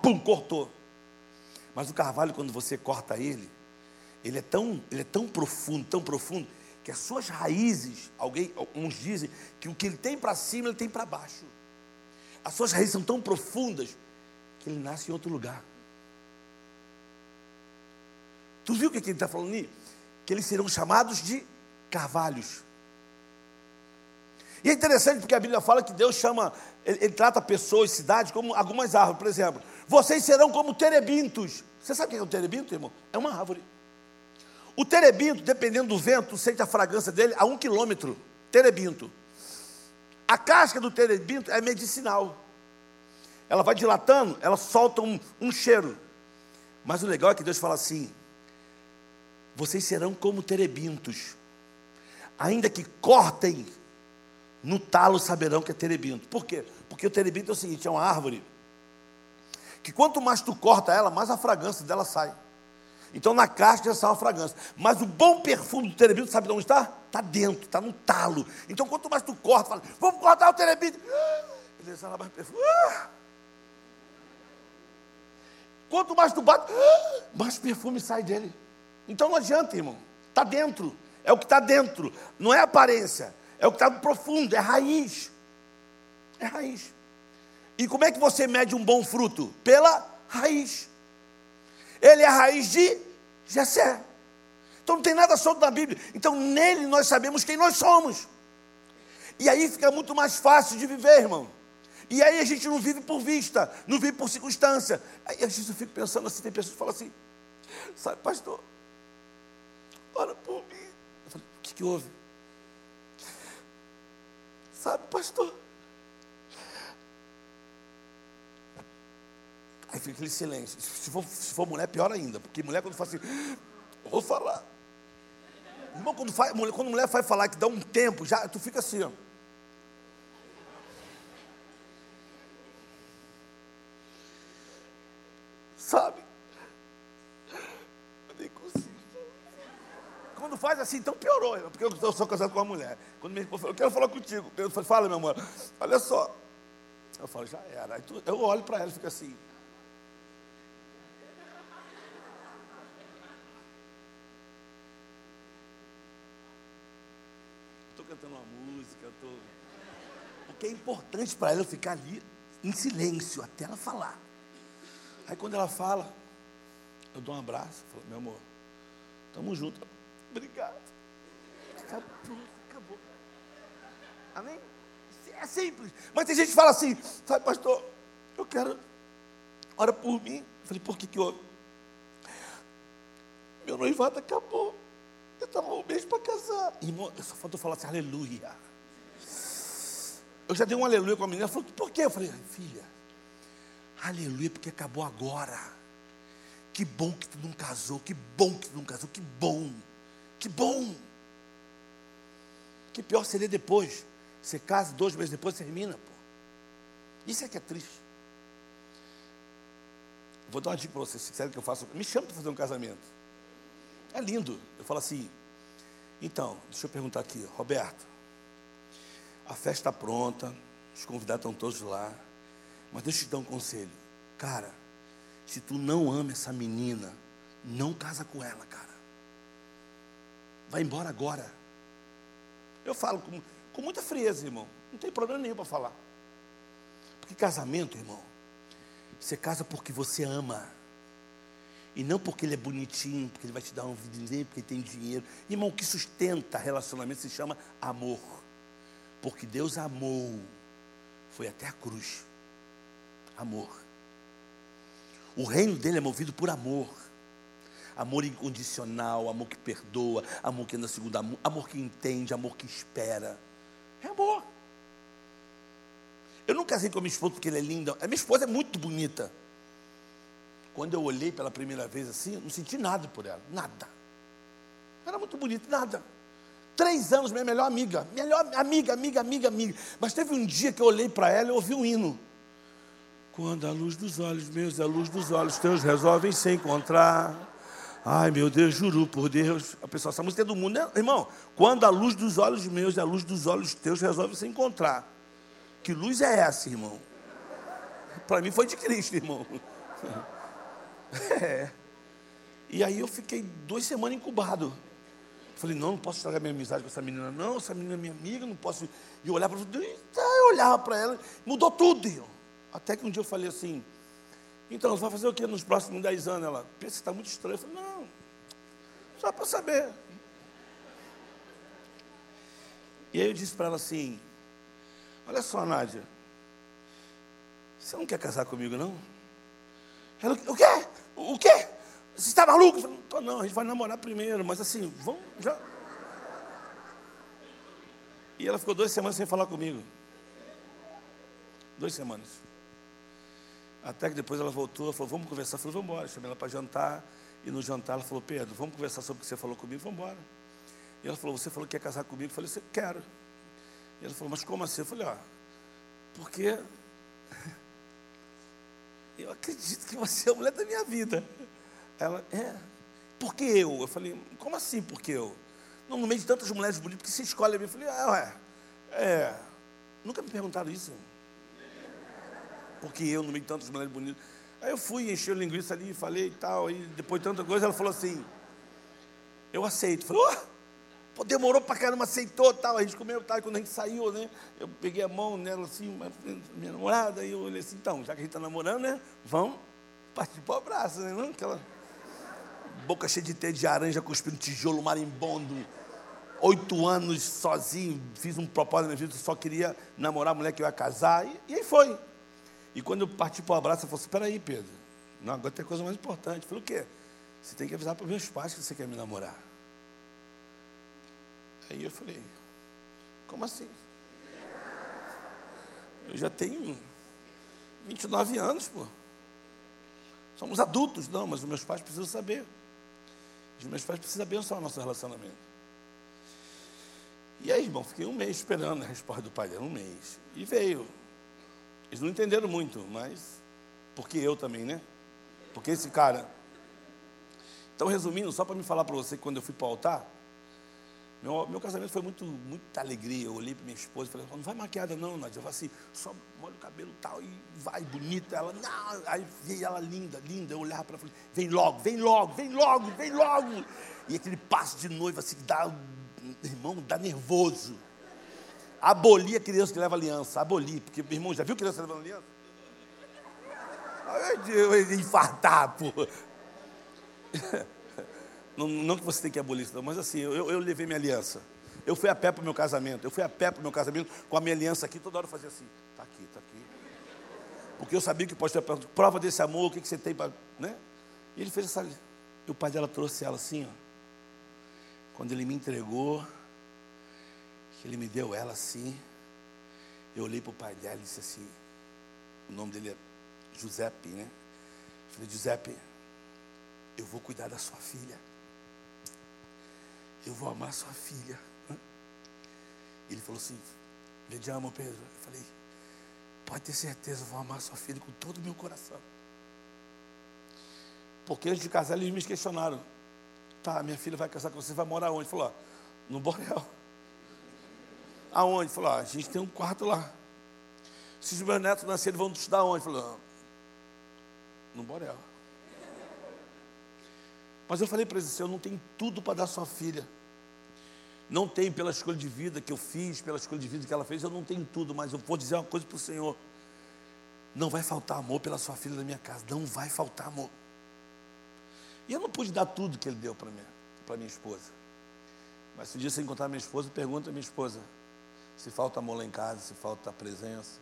pum, cortou. Mas o carvalho, quando você corta ele, ele é tão, ele é tão profundo, tão profundo, que as suas raízes, alguém, uns dizem que o que ele tem para cima, ele tem para baixo. As suas raízes são tão profundas que ele nasce em outro lugar. Tu viu o que ele está falando ali? Que eles serão chamados de carvalhos. E é interessante porque a Bíblia fala que Deus chama, ele, ele trata pessoas, cidades, como algumas árvores. Por exemplo, vocês serão como terebintos. Você sabe o que é um terebinto, irmão? É uma árvore. O terebinto, dependendo do vento, sente a fragrância dele a um quilômetro. Terebinto. A casca do terebinto é medicinal. Ela vai dilatando, ela solta um, um cheiro. Mas o legal é que Deus fala assim: vocês serão como terebintos, ainda que cortem, no talo saberão que é terebinto. Por quê? Porque o terebinto é o seguinte: é uma árvore que quanto mais tu corta ela, mais a fragrância dela sai. Então na casca já sai uma fragrância. Mas o bom perfume do terebinto, sabe de onde está? Está dentro, está no talo. Então quanto mais tu corta, fala, vamos cortar o terebinto. Ele exala mais perfume. Quanto mais tu bate, mais perfume sai dele. Então não adianta, irmão. Está dentro. É o que está dentro. Não é aparência. É o que está no profundo. É raiz. É raiz. E como é que você mede um bom fruto? Pela raiz. Ele é a raiz de Jessé. Então não tem nada solto na Bíblia. Então nele nós sabemos quem nós somos. E aí fica muito mais fácil de viver, irmão. E aí a gente não vive por vista, não vive por circunstância. Aí às vezes eu fico pensando assim, tem pessoas que falam assim, sabe, pastor, ora por mim. Eu falei, o que, que houve? Sabe, pastor, Aí fica aquele silêncio. Se for, se for mulher, pior ainda. Porque mulher, quando fala assim, vou falar. Irmão, quando, faz, quando mulher vai falar que dá um tempo, já tu fica assim, ó. Sabe? Eu nem consigo. Quando faz assim, então piorou. Porque eu sou casado com uma mulher. Quando minha esposa eu quero falar contigo. Eu falo, fala, meu amor. Olha só. Eu falo, já era. Aí tu, eu olho para ela e fico assim. cantando uma música, eu tô... importante para ela ficar ali em silêncio até ela falar. Aí quando ela fala, eu dou um abraço, falo, meu amor, tamo junto. Obrigado. Acabou, acabou. Amém? É simples. Mas tem gente que fala assim, sabe, pastor, eu quero, ora por mim. Eu falei, por que que houve? Meu noivado acabou. Eu estava um mês para casar. Irmão, só faltou falar assim, aleluia. Eu já dei um aleluia com a menina. Ela falou, por quê? Eu falei, filha, aleluia, porque acabou agora. Que bom que tu não casou, que bom que tu não casou, que bom, que bom. Que pior seria depois. Você casa, dois meses depois termina, pô. Isso é que é triste. Vou dar uma dica para vocês, se quiserem que eu faça. Me chama para fazer um casamento. É lindo. Eu falo assim, então, deixa eu perguntar aqui, Roberto, a festa está pronta, os convidados estão todos lá, mas deixa eu te dar um conselho. Cara, se tu não ama essa menina, não casa com ela, cara. Vai embora agora. Eu falo com, com muita frieza, irmão. Não tem problema nenhum para falar. Porque casamento, irmão, você casa porque você ama. E não porque ele é bonitinho, porque ele vai te dar um dinheiro, porque ele tem dinheiro. Irmão, o que sustenta relacionamento se chama amor. Porque Deus amou. Foi até a cruz. Amor. O reino dele é movido por amor. Amor incondicional, amor que perdoa, amor que anda segundo amor, amor que entende, amor que espera. É amor. Eu não casei com a minha esposa porque ela é linda. A minha esposa é muito bonita. Quando eu olhei pela primeira vez assim, eu não senti nada por ela, nada. Era muito bonita, nada. Três anos, minha melhor amiga, melhor amiga, amiga, amiga, amiga. Mas teve um dia que eu olhei para ela e ouvi um hino. Quando a luz dos olhos meus e a luz dos olhos teus resolvem se encontrar, Ai, meu Deus, juro por Deus. A pessoa, essa música é do mundo. Né? Irmão, quando a luz dos olhos meus e a luz dos olhos teus resolve se encontrar. Que luz é essa, irmão? Para mim foi de Cristo, irmão. É. E aí eu fiquei duas semanas incubado. Falei, não, não posso estragar minha amizade com essa menina, não. Essa menina é minha amiga, não posso. E eu olhava para ela, eu olhava para ela, mudou tudo. Irmão. Até que um dia eu falei assim, então, você vai fazer o que nos próximos dez anos? Ela, pensa, está muito estranho. Eu falei, não, só para saber. E aí eu disse para ela assim, olha só, Nádia, você não quer casar comigo, não? Ela, o quê? O quê? Você está maluco? Eu falei, não não, a gente vai namorar primeiro, mas assim, vamos já. E ela ficou duas semanas sem falar comigo. Duas semanas. Até que depois ela voltou, falou, vamos conversar. Eu falei, vamos embora. Chamei ela para jantar. E no jantar ela falou, Pedro, vamos conversar sobre o que você falou comigo, vamos embora. E ela falou, você falou que quer casar comigo? Eu falei, você quero. E ela falou, mas como assim? Eu falei, ó, porque eu acredito que você é a mulher da minha vida. Ela, é, por que eu? Eu falei, como assim por que eu? No meio de tantas mulheres bonitas, porque você escolhe a mim. Eu falei, ah, ué, é, nunca me perguntaram isso porque eu, no meio de tantas mulheres bonitas. Aí eu fui, enchi a linguiça ali, falei e tal, aí depois de tanta coisa, ela falou assim, eu aceito. Falei, oh, pô, demorou pra caramba, aceitou tal. A gente comeu tal, e quando a gente saiu, né, eu peguei a mão nela assim, minha namorada, e eu olhei assim, então, já que a gente está namorando, né, vamos partir pro abraço, né, não? Aquela boca cheia de teia de laranja, cuspindo tijolo marimbondo, oito anos sozinho, fiz um propósito na minha vida, só queria namorar a mulher que eu ia casar, e, e aí foi. E quando eu parti para o abraço, eu falei: Espera aí, Pedro. Não, agora tem coisa mais importante. Falei: O quê? Você tem que avisar para os meus pais que você quer me namorar. Aí eu falei: Como assim? Eu já tenho 29 anos, pô. Somos adultos, não, mas os meus pais precisam saber. Os meus pais precisam abençoar o nosso relacionamento. E aí, irmão, fiquei um mês esperando a resposta do pai dela, um mês. E veio. Eles não entenderam muito, mas porque eu também, né? Porque esse cara. Então, resumindo, só para me falar para você quando eu fui para o altar, meu, meu casamento foi muito, muita alegria. Eu olhei para minha esposa e falei, não vai maquiada não, Nádia. Eu falei assim, só molha o cabelo tal e vai, bonita. Ela, não. Aí veio ela linda, linda. Eu olhava para ela e falei, vem logo, vem logo, vem logo, vem logo. E aquele passo de noiva assim, dá, irmão, dá nervoso. Abolir a criança que leva aliança. Abolir. Porque, meu irmão, já viu criança levando aliança? Eu ia infartar, pô. Não, não, que você tem que abolir isso, mas assim, eu, eu levei minha aliança. Eu fui a pé para o meu casamento. Eu fui a pé para o meu casamento com a minha aliança aqui. Toda hora eu fazia assim: está aqui, está aqui. Porque eu sabia que pode ter prova desse amor, o que, que você tem para. Né? E ele fez essa. E o pai dela trouxe ela assim, ó. Quando ele me entregou, que ele me deu ela assim. Eu olhei para o pai dela e disse assim: o nome dele é Giuseppe, né? Eu falei: Giuseppe, eu vou cuidar da sua filha. Eu vou amar sua filha. Ele falou assim: Vediamo, Pedro. Eu falei: Pode ter certeza, eu vou amar sua filha com todo o meu coração. Porque antes de casar, eles me questionaram: Tá, minha filha vai casar com você, vai morar onde? Ele falou: No Borel. Aonde? Falou, a gente tem um quarto lá. Se os meus netos nascerem, vão estudar onde? Falou, no Borel. Mas eu falei para eles assim, eu não tenho tudo para dar sua filha. Não tenho pela escolha de vida que eu fiz, pela escolha de vida que ela fez, eu não tenho tudo, mas eu vou dizer uma coisa para o Senhor. Não vai faltar amor pela sua filha na minha casa, não vai faltar amor. E eu não pude dar tudo que ele deu para minha, para minha esposa. Mas se um dia você encontrar minha esposa, pergunta à minha esposa, se falta amor lá em casa, se falta presença,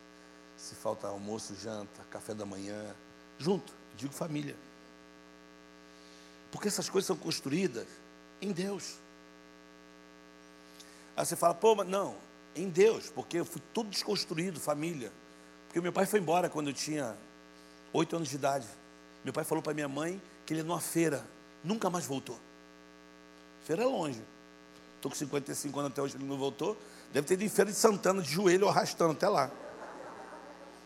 se falta almoço, janta, café da manhã, junto, digo família. Porque essas coisas são construídas em Deus. Aí você fala, pô, mas não, em Deus, porque eu fui todo desconstruído, família. Porque meu pai foi embora quando eu tinha oito anos de idade. Meu pai falou para minha mãe que ele ia numa feira, nunca mais voltou. Feira é longe. Estou com 55 anos até hoje, ele não voltou. Deve ter ido em Feira de Santana, de joelho, arrastando até lá.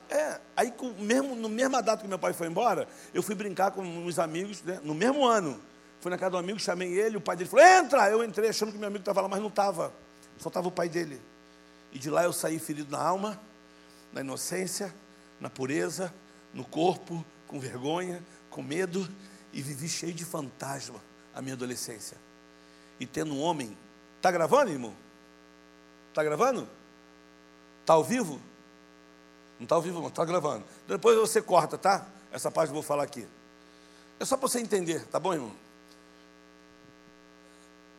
É, aí com, mesmo, no mesma data que meu pai foi embora, eu fui brincar com uns amigos, né, no mesmo ano. Fui na casa do amigo, chamei ele, o pai dele falou: entra! Eu entrei achando que meu amigo estava lá, mas não estava. Só estava o pai dele. E de lá eu saí ferido na alma, na inocência, na pureza, no corpo, com vergonha, com medo, e vivi cheio de fantasma a minha adolescência. E tendo um homem. Está gravando, irmão? Está gravando? Está ao vivo? Não está ao vivo, não, está gravando. Depois você corta, tá? Essa parte eu vou falar aqui. É só para você entender, tá bom, irmão?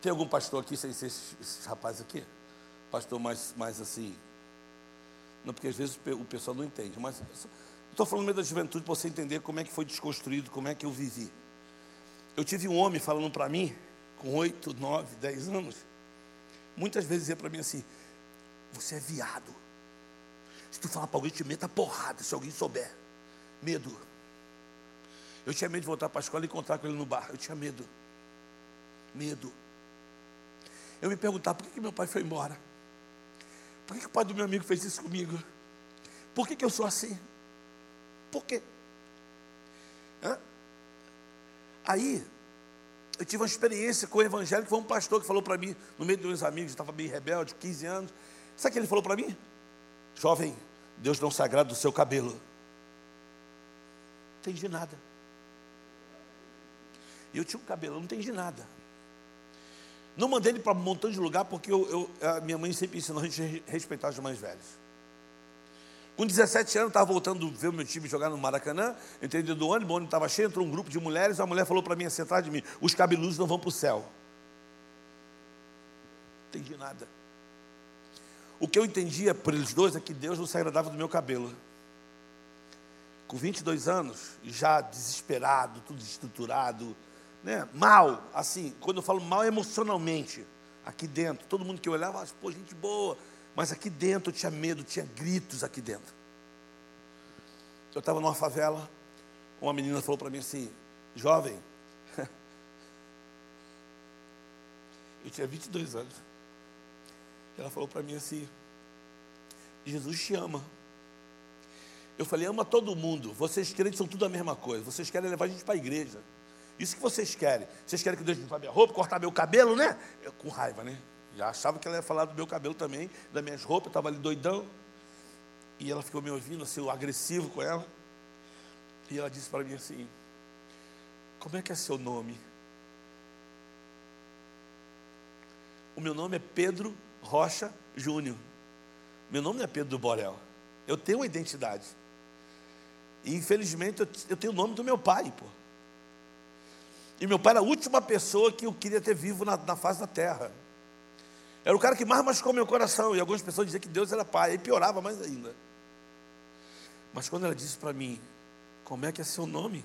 Tem algum pastor aqui, sem ser esses rapazes aqui? Pastor mais, mais assim. Não, porque às vezes o pessoal não entende, mas estou falando meio da juventude para você entender como é que foi desconstruído, como é que eu vivi. Eu tive um homem falando para mim, com oito, nove, dez anos, muitas vezes dizia para mim assim: Você é viado. Se tu falar para alguém, te meta porrada, se alguém souber. Medo. Eu tinha medo de voltar para a escola e encontrar com ele no bar. Eu tinha medo. Medo. Eu me perguntava, por que, que meu pai foi embora? Por que, que o pai do meu amigo fez isso comigo? Por que, que eu sou assim? Por quê? Hã? Aí, eu tive uma experiência com o evangelho, que foi um pastor que falou para mim, no meio dos meus amigos, estava bem rebelde, 15 anos. Sabe o que ele falou para mim? Jovem, Deus não sagrado do seu cabelo. Não entendi nada. E eu tinha um cabelo, não entendi nada. Não mandei ele para um montão de lugar, porque eu, eu, a minha mãe sempre ensinou a gente respeitar as mães velhas. Com 17 anos, estava voltando ver o meu time jogar no Maracanã, entrei dentro do ônibus, o ônibus estava cheio, entrou um grupo de mulheres, a mulher falou para mim, assim, atrás de mim, os cabeludos não vão para o céu. Não entendi nada. O que eu entendia por eles dois é que Deus não se agradava do meu cabelo. Com 22 anos, já desesperado, tudo estruturado, né? mal, assim, quando eu falo mal emocionalmente, aqui dentro, todo mundo que eu olhava, ah, pô, gente boa, mas aqui dentro eu tinha medo, tinha gritos aqui dentro. Eu estava numa favela, uma menina falou para mim assim, jovem, eu tinha 22 anos, ela falou para mim assim: Jesus te ama. Eu falei: ama todo mundo. Vocês crentes são tudo a mesma coisa. Vocês querem levar a gente para a igreja. Isso que vocês querem. Vocês querem que Deus limpe a minha roupa, cortar meu cabelo, né? Eu, com raiva, né? Já achava que ela ia falar do meu cabelo também, das minhas roupas. Estava ali doidão. E ela ficou me ouvindo, assim, agressivo com ela. E ela disse para mim assim: Como é que é seu nome? O meu nome é Pedro Rocha Júnior. Meu nome não é Pedro do Borel. Eu tenho uma identidade. E infelizmente eu, tenho o nome do meu pai, pô. E meu pai era a última pessoa que eu queria ter vivo na, na face da terra. Era o cara que mais machucou meu coração. E algumas pessoas diziam que Deus era pai. E piorava mais ainda. Mas quando ela disse para mim, como é que é seu nome?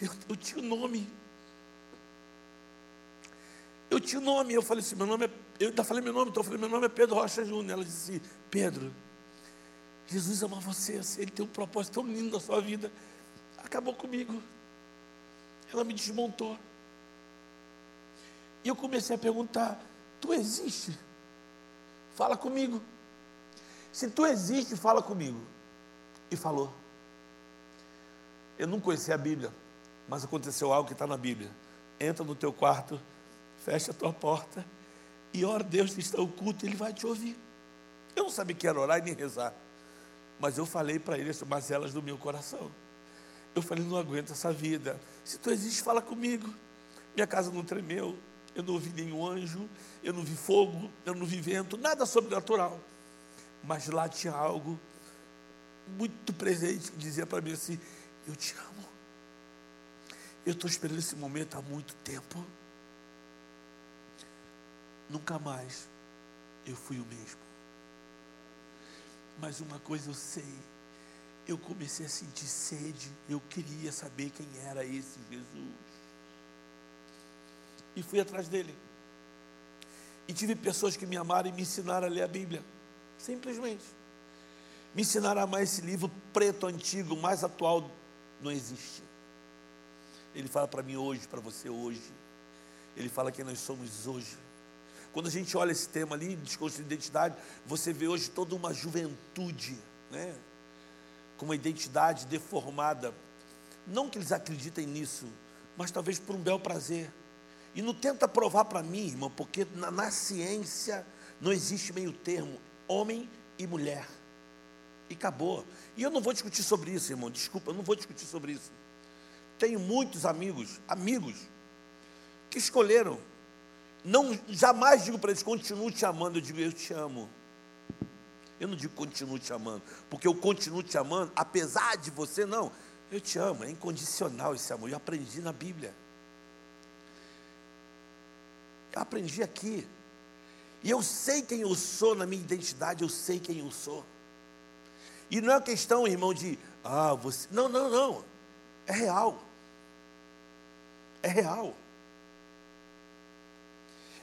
Eu, eu tinha o nome eu tinha nome, eu falei assim, meu nome é. Eu ainda falei meu nome, então eu falei, meu nome é Pedro Rocha Júnior. Ela disse assim, Pedro, Jesus ama você, assim, ele tem um propósito tão lindo na sua vida. Acabou comigo. Ela me desmontou. E eu comecei a perguntar: Tu existe? Fala comigo. Se tu existe, fala comigo. E falou. Eu não conhecia a Bíblia, mas aconteceu algo que está na Bíblia. Entra no teu quarto fecha a tua porta e ora Deus está oculto, Ele vai te ouvir. Eu não sabia que era orar e nem rezar, mas eu falei para ele as mazelas do meu coração. Eu falei, não aguento essa vida. Se tu existe, fala comigo. Minha casa não tremeu, eu não ouvi nenhum anjo, eu não vi fogo, eu não vi vento, nada sobrenatural. Mas lá tinha algo muito presente que dizia para mim assim: Eu te amo. Eu estou esperando esse momento há muito tempo nunca mais eu fui o mesmo. Mas uma coisa eu sei, eu comecei a sentir sede, eu queria saber quem era esse Jesus. E fui atrás dele. E tive pessoas que me amaram e me ensinaram a ler a Bíblia. Simplesmente. Me ensinaram a amar esse livro preto, antigo, mais atual, não existe. Ele fala para mim hoje, para você hoje. Ele fala quem nós somos hoje. Quando a gente olha esse tema ali, desconstruir identidade, você vê hoje toda uma juventude, né? Com uma identidade deformada. Não que eles acreditem nisso, mas talvez por um bel prazer. E não tenta provar para mim, irmão, porque na, na ciência não existe meio termo, homem e mulher. E acabou. E eu não vou discutir sobre isso, irmão. Desculpa, eu não vou discutir sobre isso. Tenho muitos amigos, amigos, que escolheram. Não, jamais digo para eles, continuo te amando, eu digo, eu te amo. Eu não digo continuo te amando, porque eu continuo te amando, apesar de você, não. Eu te amo, é incondicional esse amor. Eu aprendi na Bíblia. Eu aprendi aqui. E eu sei quem eu sou na minha identidade, eu sei quem eu sou. E não é questão, irmão, de, ah, você. Não, não, não. É real. É real.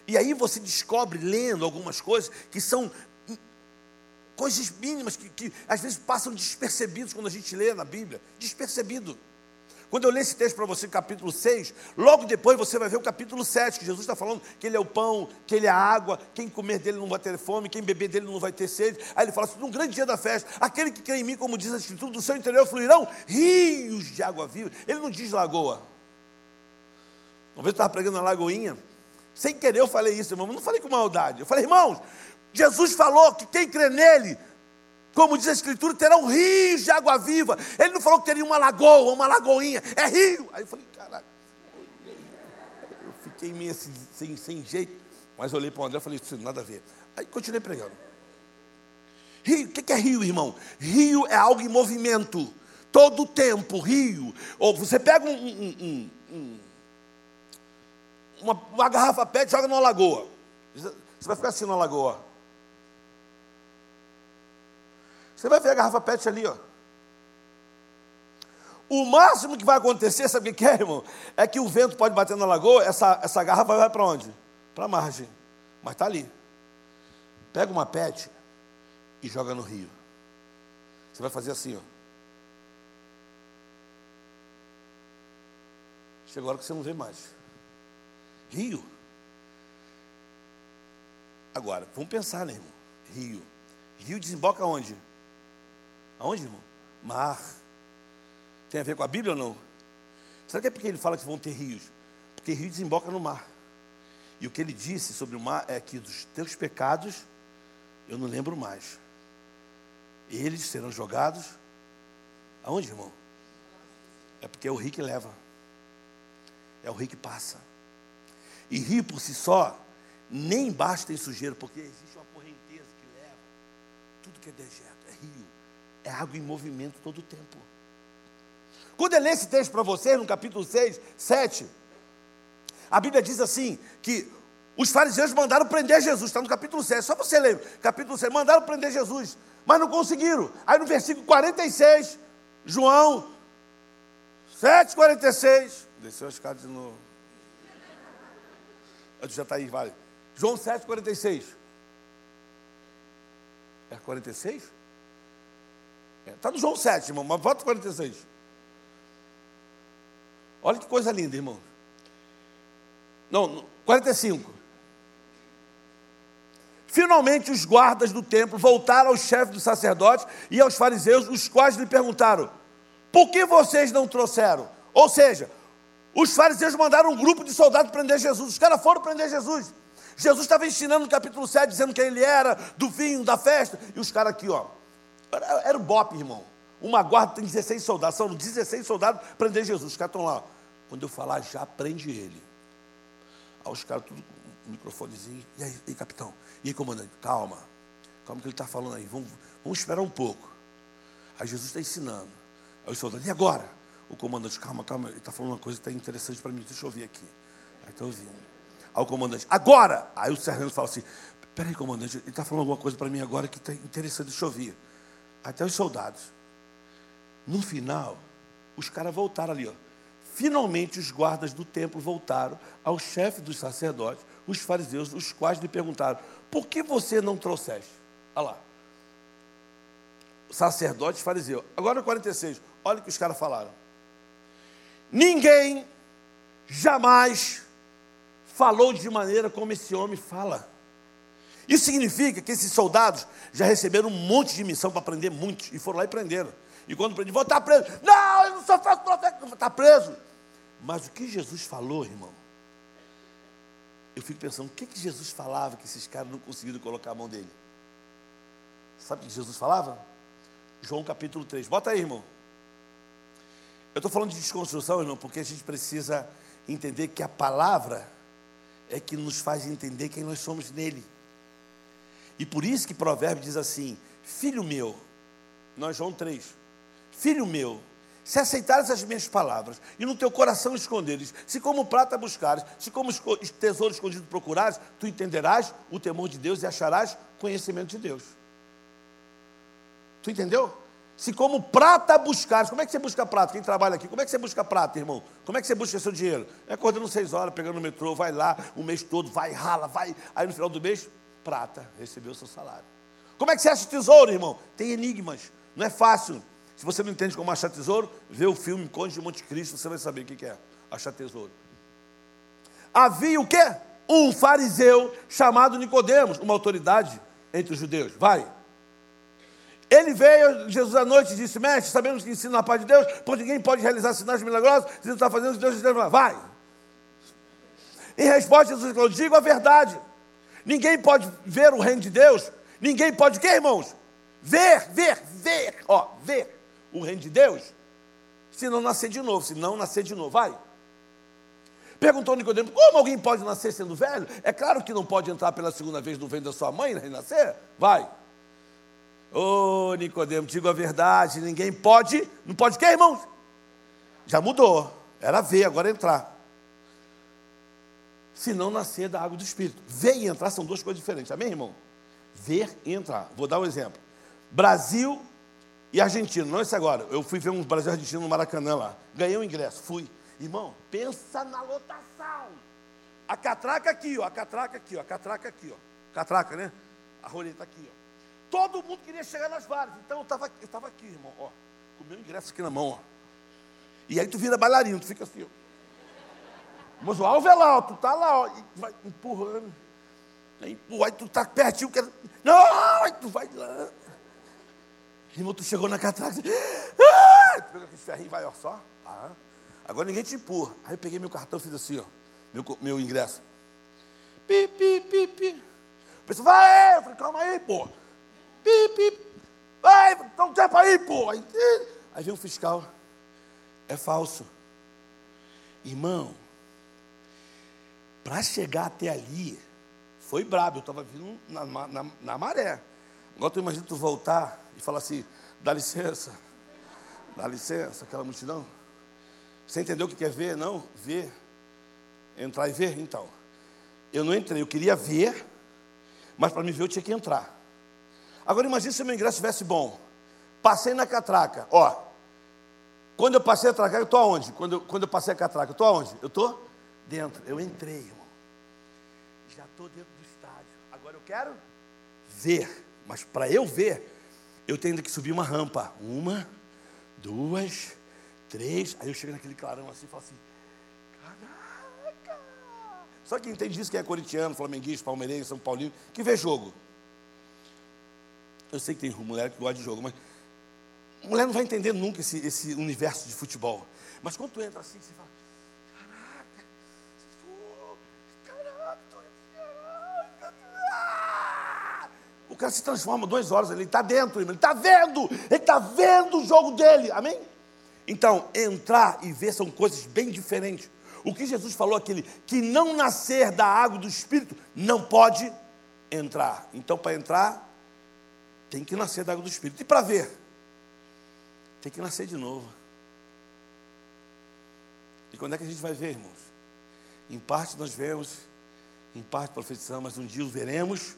E aí você descobre, lendo algumas coisas, que são coisas mínimas que, que às vezes passam despercebidos quando a gente lê na Bíblia. Despercebido. Quando eu ler esse texto para você, capítulo 6, logo depois você vai ver o capítulo 7, que Jesus está falando que Ele é o pão, que Ele é a água, quem comer dele não vai ter fome, quem beber dele não vai ter sede. Aí ele fala assim: num grande dia da festa, aquele que crê em mim, como diz a Escritura, do seu interior fluirão rios de água viva. Ele não diz lagoa. Uma vez eu estava pregando na lagoinha, sem querer eu falei isso, irmão, não falei com maldade. Eu falei, irmãos, Jesus falou que quem crê nele como diz a Escritura, terá um rio de água viva. Ele não falou que teria uma lagoa, uma lagoinha, é rio. Aí eu falei, caraca, eu fiquei meio assim, sem, sem jeito. Mas olhei para o André e falei, isso nada a ver. Aí continuei pregando. Rio, o que é rio, irmão? Rio é algo em movimento. Todo o tempo, rio. Ou você pega um, um, um, uma, uma garrafa PET e joga numa lagoa. Você vai ficar assim na lagoa. Você vai ver a garrafa PET ali, ó. O máximo que vai acontecer, sabe o que é, irmão? É que o vento pode bater na lagoa, essa, essa garrafa vai para onde? Para a margem. Mas está ali. Pega uma PET e joga no rio. Você vai fazer assim, ó. Chega a hora que você não vê mais. Rio. Agora, vamos pensar, né, irmão? Rio. Rio desemboca onde? Aonde, irmão? Mar. Tem a ver com a Bíblia ou não? Será que é porque ele fala que vão ter rios? Porque rio desemboca no mar. E o que ele disse sobre o mar é que dos teus pecados eu não lembro mais. Eles serão jogados aonde, irmão? É porque é o rio que leva. É o rio que passa. E rio por si só nem basta em sujeira, porque existe uma correnteza que leva tudo que é dejeto, é rio é água em movimento todo o tempo. Quando eu ler esse texto para vocês, no capítulo 6, 7, a Bíblia diz assim: que os fariseus mandaram prender Jesus, está no capítulo 7, só você ler, capítulo 7, mandaram prender Jesus, mas não conseguiram. Aí no versículo 46, João 7, 46, desceu as escada de novo. Já está aí, vale. João 7, 46. É 46? Está no João 7, irmão, mas volta 46. Olha que coisa linda, irmão. Não, 45. Finalmente os guardas do templo voltaram aos chefes dos sacerdotes e aos fariseus, os quais lhe perguntaram: por que vocês não trouxeram? Ou seja, os fariseus mandaram um grupo de soldados prender Jesus. Os caras foram prender Jesus. Jesus estava ensinando no capítulo 7, dizendo quem ele era, do vinho, da festa. E os caras aqui, ó, era, era o BOP, irmão. Uma guarda tem 16 soldados, são 16 soldados prender Jesus. Os caras estão lá. Quando eu falar, já prende ele. Aí os caras tudo com o microfonezinho. E aí, e capitão? E aí, comandante? Calma. Calma que ele está falando aí. Vamos, vamos esperar um pouco. Aí Jesus está ensinando. Aí os soldados, e agora? O comandante, calma, calma. Ele está falando uma coisa que está interessante para mim. Deixa eu ouvir aqui. Aí está ouvindo. Aí o comandante, agora! Aí o sargento fala assim, peraí, comandante, ele está falando alguma coisa para mim agora que está interessante, deixa eu ouvir até os soldados. No final, os caras voltaram ali, ó. Finalmente os guardas do templo voltaram ao chefe dos sacerdotes, os fariseus, os quais lhe perguntaram: por que você não trouxeste? Olha lá. Sacerdote fariseu. Agora 46, olha o que os caras falaram. Ninguém jamais falou de maneira como esse homem fala. Isso significa que esses soldados já receberam um monte de missão para prender muitos, e foram lá e prenderam. E quando prenderam, vão estar preso. Não, eu não sou falso profeta, está preso. Mas o que Jesus falou, irmão, eu fico pensando, o que, que Jesus falava que esses caras não conseguiram colocar a mão dele? Sabe o que Jesus falava? João capítulo 3. Bota aí, irmão. Eu estou falando de desconstrução, irmão, porque a gente precisa entender que a palavra é que nos faz entender quem nós somos nele. E por isso que provérbio diz assim: Filho meu, nós João 3, Filho meu, se aceitares as minhas palavras e no teu coração esconderes, se como prata buscares, se como tesouro escondido procurares, tu entenderás o temor de Deus e acharás conhecimento de Deus. Tu entendeu? Se como prata buscares, como é que você busca prata? Quem trabalha aqui, como é que você busca prata, irmão? Como é que você busca seu dinheiro? É acordando seis horas, pegando o metrô, vai lá o mês todo, vai, rala, vai. Aí no final do mês, prata, recebeu o seu salário. Como é que você acha tesouro, irmão? Tem enigmas, não é fácil. Se você não entende como achar tesouro, vê o filme Conde de Monte Cristo, você vai saber o que é achar tesouro. Havia o quê? Um fariseu chamado Nicodemos, uma autoridade entre os judeus. Vai. Ele veio, Jesus à noite, disse: Mestre, sabemos que ensina a paz de Deus, pois ninguém pode realizar sinais milagrosos, se não está fazendo o que Deus está Vai. Em resposta, Jesus falou: Digo a verdade. Ninguém pode ver o reino de Deus. Ninguém pode o quê, irmãos? Ver, ver, ver, ó, ver o reino de Deus, se não nascer de novo, se não nascer de novo, vai. Perguntou Nicodemo, como alguém pode nascer sendo velho? É claro que não pode entrar pela segunda vez no ventre da sua mãe e renascer. Vai. Ô oh, Nicodemo, digo a verdade, ninguém pode, não pode o quê, irmãos? Já mudou. Era ver, agora é entrar. Se não nascer da água do Espírito. Ver e entrar são duas coisas diferentes. Amém, irmão? Ver e entrar. Vou dar um exemplo. Brasil e Argentina, não esse agora. Eu fui ver um Brasil Argentino no Maracanã lá. Ganhei o um ingresso, fui. Irmão, pensa na lotação. A catraca aqui, ó. A catraca aqui, ó. A catraca aqui, ó. Catraca, né? A roleta aqui, ó. Todo mundo queria chegar nas varas. Então eu estava eu tava aqui, irmão, ó. Com o meu ingresso aqui na mão, ó. E aí tu vira bailarino, tu fica assim, ó. Mas o alvo é lá, ó. Tu tá lá, ó. E vai empurrando. Aí, aí tu tá pertinho, quer... Não, aí tu vai lá. Irmão, tu chegou na catraca, ah! tu pegou aquele ferrinho e vai, ó, só. Ah. Agora ninguém te empurra. Aí eu peguei meu cartão e fiz assim, ó, meu, meu ingresso. Pi, pi, pi, pi. O pessoal, vai! Eu falei, calma aí, pô. Pi, pi. Vai, então tempo aí. Aí, aí vem o fiscal. É falso. Irmão, para chegar até ali, foi brabo. Eu estava vindo na, na, na maré. Agora tu imagina tu voltar e falar assim, dá licença, dá licença, aquela multidão. Você entendeu o que quer ver? Não? Ver. Entrar e ver? Então. Eu não entrei, eu queria ver, mas para me ver eu tinha que entrar. Agora imagine se meu ingresso estivesse bom. Passei na catraca, ó. Quando eu passei a catraca, eu estou aonde? Quando eu, quando eu passei a catraca, eu estou aonde? Eu estou dentro. Eu entrei, irmão. Já estou dentro do estádio. Agora eu quero ver. Mas para eu ver, eu tenho que subir uma rampa. Uma, duas, três. Aí eu chego naquele clarão assim e falo assim: Caraca! Só quem entende isso, quem é corintiano, flamenguista, palmeirense, São Paulino, que vê jogo. Eu sei que tem mulher que gosta de jogo, mas mulher não vai entender nunca esse, esse universo de futebol. Mas quando tu entra assim, você fala, cara se transforma duas horas, ele está dentro, ele está vendo, ele está vendo o jogo dele, amém? Então, entrar e ver são coisas bem diferentes. O que Jesus falou aquele que não nascer da água do Espírito não pode entrar. Então, para entrar, tem que nascer da água do Espírito. E para ver, tem que nascer de novo. E quando é que a gente vai ver, irmãos? Em parte nós vemos, em parte profetizamos, mas um dia o veremos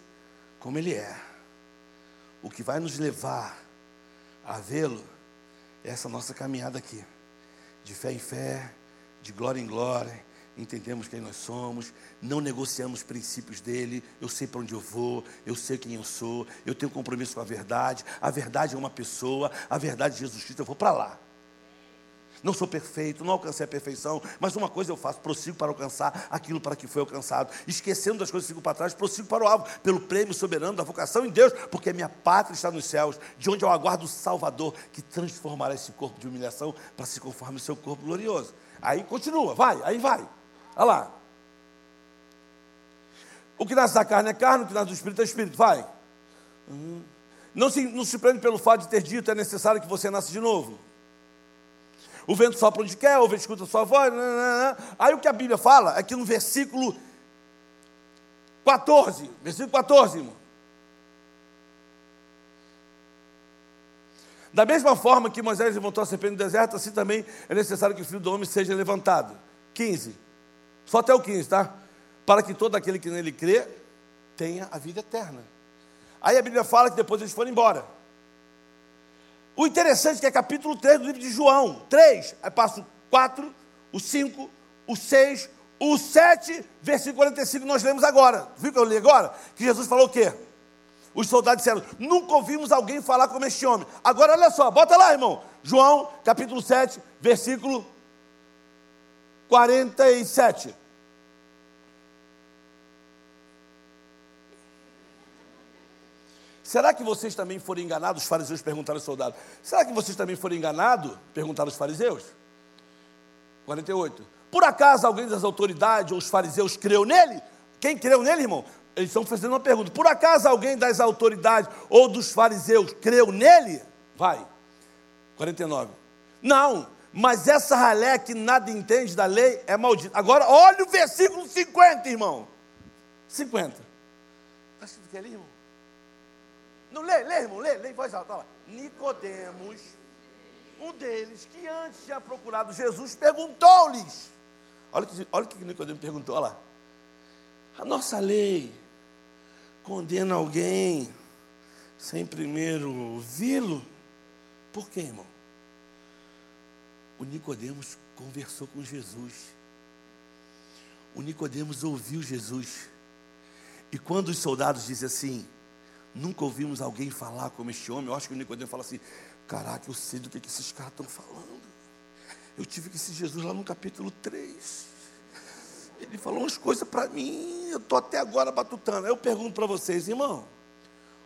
como ele é o que vai nos levar a vê-lo é essa nossa caminhada aqui, de fé em fé, de glória em glória, entendemos quem nós somos, não negociamos princípios dele, eu sei para onde eu vou, eu sei quem eu sou, eu tenho compromisso com a verdade, a verdade é uma pessoa, a verdade de Jesus Cristo, eu vou para lá. Não sou perfeito, não alcancei a perfeição, mas uma coisa eu faço, prossigo para alcançar aquilo para que foi alcançado. Esquecendo das coisas que ficam para trás, prossigo para o alvo, pelo prêmio soberano da vocação em Deus, porque minha pátria está nos céus, de onde eu aguardo o Salvador, que transformará esse corpo de humilhação para se conforme o seu corpo glorioso. Aí continua, vai, aí vai. Olha lá. O que nasce da carne é carne, o que nasce do espírito é espírito. Vai. Uhum. Não se, não se prende pelo fato de ter dito é necessário que você nasça de novo. O vento sopra onde quer, o vento escuta a sua voz. Não, não, não. Aí o que a Bíblia fala é que no versículo 14, versículo 14, irmão. Da mesma forma que Moisés levantou a serpente no deserto, assim também é necessário que o filho do homem seja levantado. 15. Só até o 15, tá? Para que todo aquele que nele crê tenha a vida eterna. Aí a Bíblia fala que depois eles foram embora. O interessante é que é capítulo 3 do livro de João. 3, aí passa o 4, o 5, o 6, o 7, versículo 45, nós lemos agora. Viu que eu li agora? Que Jesus falou o quê? Os soldados disseram: Nunca ouvimos alguém falar como este homem. Agora olha só, bota lá, irmão. João, capítulo 7, versículo 47. Será que vocês também foram enganados? Os fariseus perguntaram aos soldados. Será que vocês também foram enganados? Perguntaram os fariseus. 48. Por acaso alguém das autoridades ou os fariseus creu nele? Quem creu nele, irmão? Eles estão fazendo uma pergunta. Por acaso alguém das autoridades ou dos fariseus creu nele? Vai. 49. Não, mas essa ralé que nada entende da lei é maldita. Agora, olha o versículo 50, irmão. 50. Está escrito que ali, irmão? Não lê, lê, irmão, lê, lê em voz alta. Nicodemos, um deles, que antes tinha procurado Jesus, perguntou-lhes. Olha, olha o que Nicodemos perguntou, olha lá. A nossa lei condena alguém sem primeiro ouvi-lo? Por quê, irmão? O Nicodemos conversou com Jesus. O Nicodemos ouviu Jesus. E quando os soldados dizem assim, Nunca ouvimos alguém falar como este homem. Eu acho que o Nicodemo fala assim: Caraca, eu sei do que, esses caras estão falando. Eu tive que esse Jesus lá no capítulo 3. Ele falou umas coisas para mim, eu estou até agora batutando. Eu pergunto para vocês, irmão,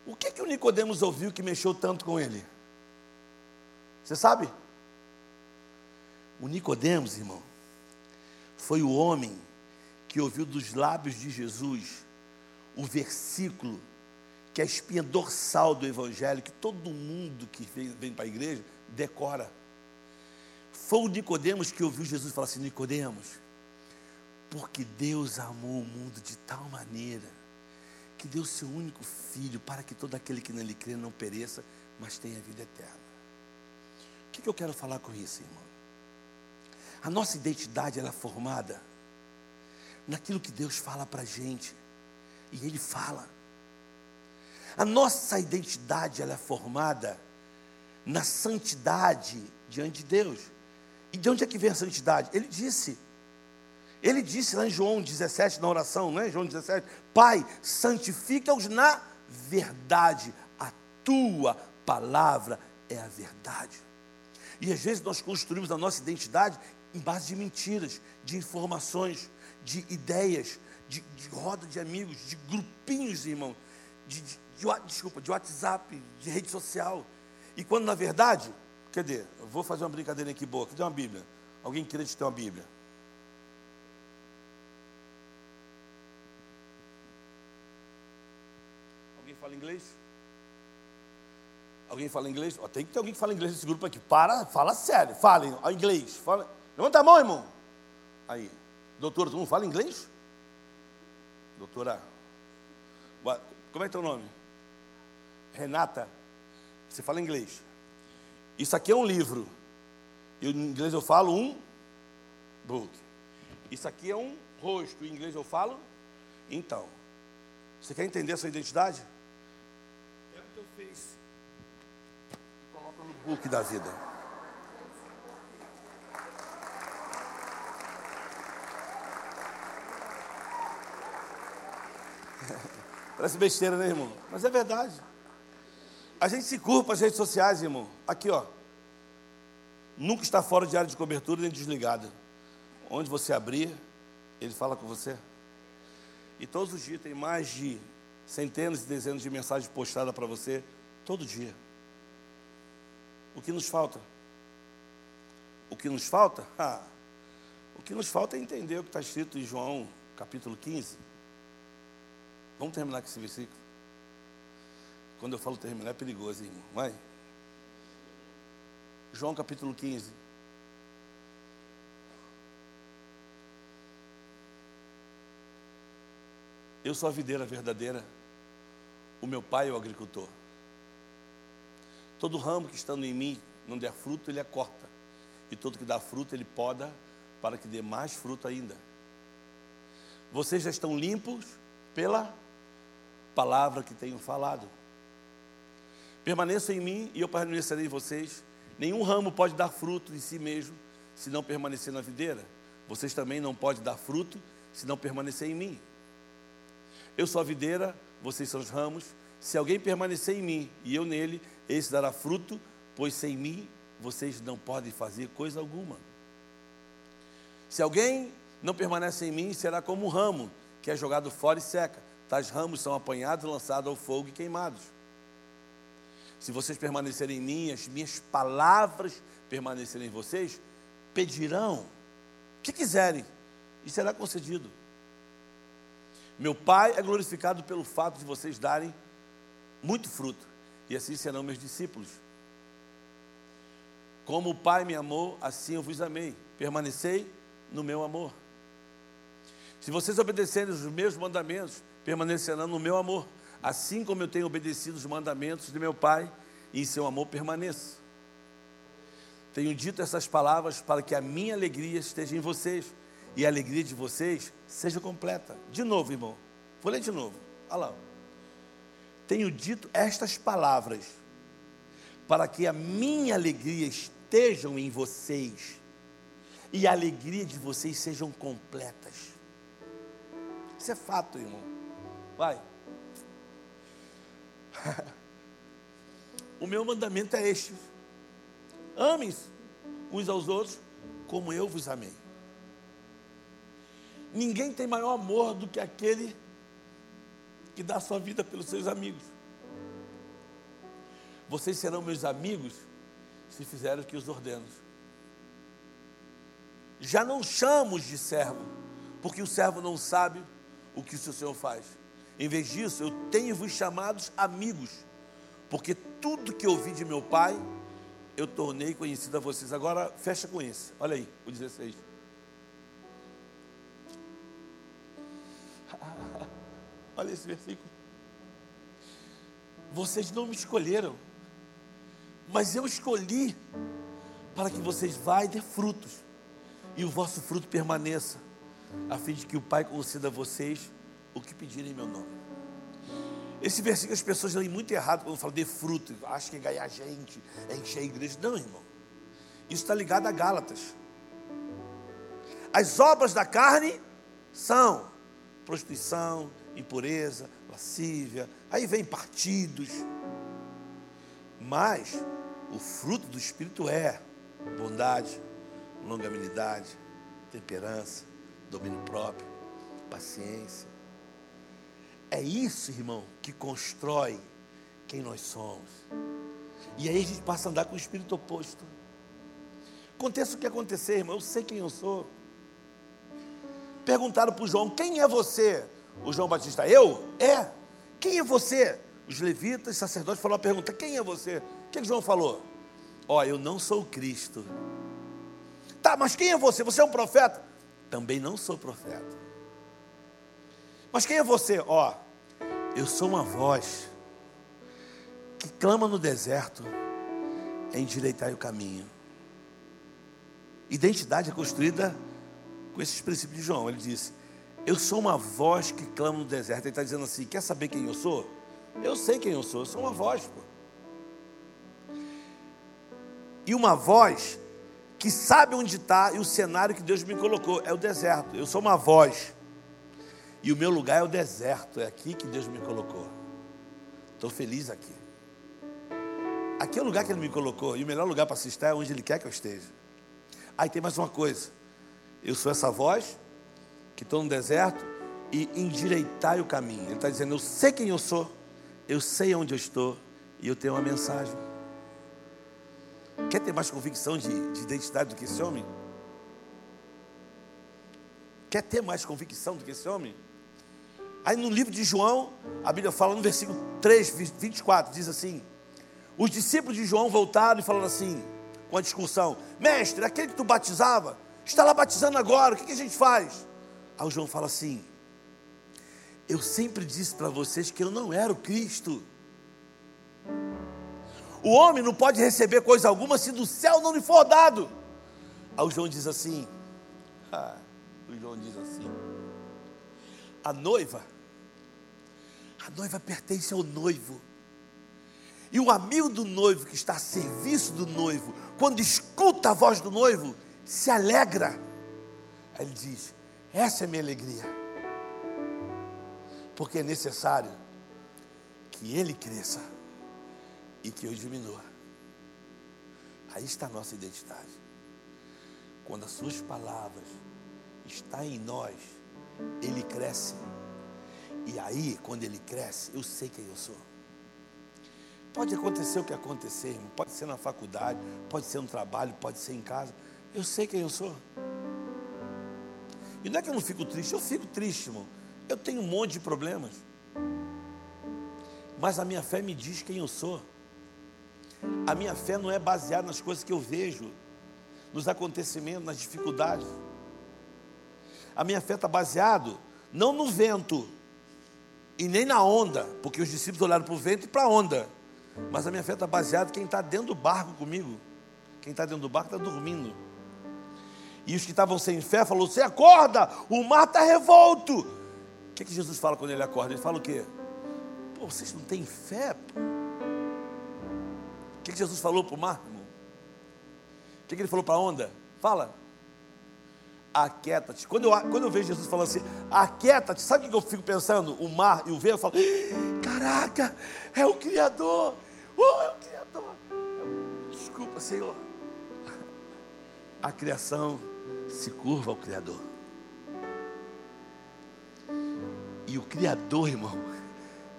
o que, que o Nicodemos ouviu que mexeu tanto com ele? Você sabe? O Nicodemos, irmão, foi o homem que ouviu dos lábios de Jesus o versículo que é a espinha dorsal do Evangelho, que todo mundo que vem, vem para a igreja decora. Foi o Nicodemos que ouviu Jesus falar assim: Nicodemos, porque Deus amou o mundo de tal maneira que deu seu único filho para que todo aquele que nele crê não pereça, mas tenha vida eterna. O que, que eu quero falar com isso, irmão? A nossa identidade ela é formada naquilo que Deus fala para a gente. E Ele fala. A nossa identidade ela é formada na santidade diante de Deus. E de onde é que vem a santidade? Ele disse. Ele disse lá em João 17, na oração, não é? João 17: Pai, santifica-os na verdade. A tua palavra é a verdade. E às vezes nós construímos a nossa identidade em base de mentiras, de informações, de ideias, de, de roda de amigos, de grupinhos, irmão, de, de, de, desculpa, de WhatsApp, de rede social. E quando na verdade, cadê? Eu vou fazer uma brincadeira aqui boa. Cadê uma Bíblia? Alguém queria ter uma Bíblia? Alguém fala inglês? Alguém fala inglês? Tem que ter alguém que fala inglês nesse grupo aqui. Para, fala sério, falem inglês. Fala. Levanta a mão, irmão. Aí. Doutora, tu não fala inglês? Doutora, como é teu nome? Renata, você fala inglês. Isso aqui é um livro. Eu, em inglês eu falo um book. Isso aqui é um rosto. Em inglês eu falo. Então, você quer entender a sua identidade? É o teu face. Coloca no book da vida. Parece besteira, né, irmão? Mas é verdade. A gente se curva as redes sociais, irmão. Aqui, ó. nunca está fora de área de cobertura nem desligada. Onde você abrir, ele fala com você. E todos os dias tem mais de centenas e dezenas de mensagens postadas para você, todo dia. O que nos falta? O que nos falta? Ah, o que nos falta é entender o que está escrito em João capítulo 15. Vamos terminar com esse versículo? Quando eu falo terminar é perigoso, irmão. Vai. João capítulo 15. Eu sou a videira verdadeira, o meu pai é o agricultor. Todo ramo que estando em mim não der fruto, ele é corta. E todo que dá fruto, ele poda para que dê mais fruto ainda. Vocês já estão limpos pela palavra que tenho falado. Permaneçam em mim e eu permanecerei em vocês. Nenhum ramo pode dar fruto em si mesmo se não permanecer na videira. Vocês também não podem dar fruto se não permanecer em mim. Eu sou a videira, vocês são os ramos. Se alguém permanecer em mim e eu nele, esse dará fruto, pois sem mim vocês não podem fazer coisa alguma. Se alguém não permanece em mim, será como um ramo que é jogado fora e seca. Tais ramos são apanhados, lançados ao fogo e queimados. Se vocês permanecerem em mim, as minhas palavras permanecerem em vocês, pedirão o que quiserem e será concedido. Meu Pai é glorificado pelo fato de vocês darem muito fruto, e assim serão meus discípulos. Como o Pai me amou, assim eu vos amei. Permanecei no meu amor. Se vocês obedecerem os meus mandamentos, permanecerão no meu amor, assim como eu tenho obedecido os mandamentos de meu Pai, e em seu amor permaneço. Tenho dito essas palavras para que a minha alegria esteja em vocês e a alegria de vocês seja completa. De novo, irmão. Vou ler de novo. Olha lá. Tenho dito estas palavras para que a minha alegria esteja em vocês e a alegria de vocês sejam completas. Isso é fato, irmão. Vai. o meu mandamento é este: amem uns aos outros como eu vos amei. Ninguém tem maior amor do que aquele que dá sua vida pelos seus amigos. Vocês serão meus amigos se fizerem o que os ordeno. Já não chamo de servo, porque o servo não sabe o que o seu Senhor faz. Em vez disso, eu tenho-vos chamados amigos, porque tudo que ouvi de meu Pai, eu tornei conhecido a vocês. Agora, fecha com isso. Olha aí, o 16. Olha esse versículo. Vocês não me escolheram, mas eu escolhi para que vocês vá e dê frutos, e o vosso fruto permaneça, a fim de que o Pai conceda a vocês o que pedirem em meu nome. Esse versículo as pessoas leem muito errado quando falam de fruto, acham que é ganhar gente, é encher a igreja. Não, irmão. Isso está ligado a Gálatas. As obras da carne são prostituição, impureza, lascívia, aí vem partidos. Mas o fruto do Espírito é bondade, longanimidade, temperança, domínio próprio, paciência. É isso, irmão, que constrói quem nós somos. E aí a gente passa a andar com o espírito oposto. Aconteça o que acontecer, irmão, eu sei quem eu sou. Perguntaram para o João: quem é você? O João Batista, eu? É. Quem é você? Os levitas, sacerdotes falaram a pergunta: quem é você? O que, que João falou? Ó, oh, eu não sou Cristo. Tá, mas quem é você? Você é um profeta? Também não sou profeta. Mas quem é você? Ó, eu sou uma voz que clama no deserto, endireitar o caminho. Identidade é construída com esses princípios de João. Ele disse: Eu sou uma voz que clama no deserto. Ele está dizendo assim: Quer saber quem eu sou? Eu sei quem eu sou, eu sou uma voz. Pô. E uma voz que sabe onde está e o cenário que Deus me colocou é o deserto. Eu sou uma voz. E o meu lugar é o deserto, é aqui que Deus me colocou. Estou feliz aqui. Aqui é o lugar que ele me colocou, e o melhor lugar para se estar é onde ele quer que eu esteja. Aí tem mais uma coisa. Eu sou essa voz que estou no deserto e endireitai o caminho. Ele está dizendo: Eu sei quem eu sou, eu sei onde eu estou e eu tenho uma mensagem. Quer ter mais convicção de, de identidade do que esse homem? Quer ter mais convicção do que esse homem? Aí no livro de João, a Bíblia fala no versículo 3, 24, diz assim: Os discípulos de João voltaram e falaram assim, com a discussão: Mestre, aquele que tu batizava, está lá batizando agora, o que, a gente faz? Aí o João fala assim: Eu sempre disse para vocês que eu não era o Cristo. O homem não pode receber coisa alguma se do céu não lhe for dado. Aí o João diz assim: ah, O João diz assim: A noiva, a noiva pertence ao noivo. E o amigo do noivo que está a serviço do noivo, quando escuta a voz do noivo, se alegra. Aí ele diz: Essa é minha alegria. Porque é necessário que ele cresça e que eu diminua. Aí está a nossa identidade. Quando as suas palavras estão em nós, ele cresce. E aí, quando ele cresce, eu sei quem eu sou. Pode acontecer o que acontecer, irmão. Pode ser na faculdade, pode ser no trabalho, pode ser em casa. Eu sei quem eu sou. E não é que eu não fico triste, eu fico triste, irmão. Eu tenho um monte de problemas. Mas a minha fé me diz quem eu sou. A minha fé não é baseada nas coisas que eu vejo, nos acontecimentos, nas dificuldades. A minha fé está baseada não no vento e nem na onda, porque os discípulos olharam para o vento e para a onda. Mas a minha fé está baseada em quem está dentro do barco comigo. Quem está dentro do barco está dormindo. E os que estavam sem fé falou: Você acorda, o mar está revolto. O que, que Jesus fala quando ele acorda? Ele fala o quê? Pô, vocês não têm fé? Pô? O que, que Jesus falou para o mar, irmão? O que, que ele falou para a onda? Fala. Aquieta-te. Quando eu, quando eu vejo Jesus falando assim, aquieta-te, sabe o que eu fico pensando? O mar e o vento, eu falo, caraca, é o Criador. Oh, é o Criador. Desculpa, Senhor. A criação se curva ao Criador. E o Criador, irmão,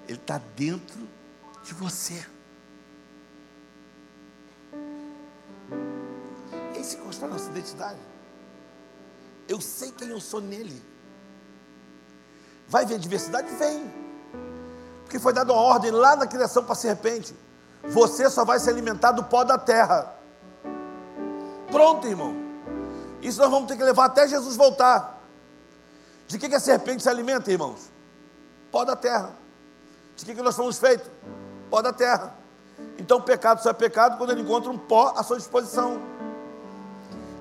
ele está dentro de você. Esse constrói nossa identidade. Eu sei quem eu sou nele. Vai ver diversidade? Vem. Porque foi dada uma ordem lá na criação para a serpente. Você só vai se alimentar do pó da terra. Pronto, irmão. Isso nós vamos ter que levar até Jesus voltar. De que, que a serpente se alimenta, irmãos? Pó da terra. De que, que nós somos feitos? Pó da terra. Então, pecado só é pecado quando ele encontra um pó à sua disposição.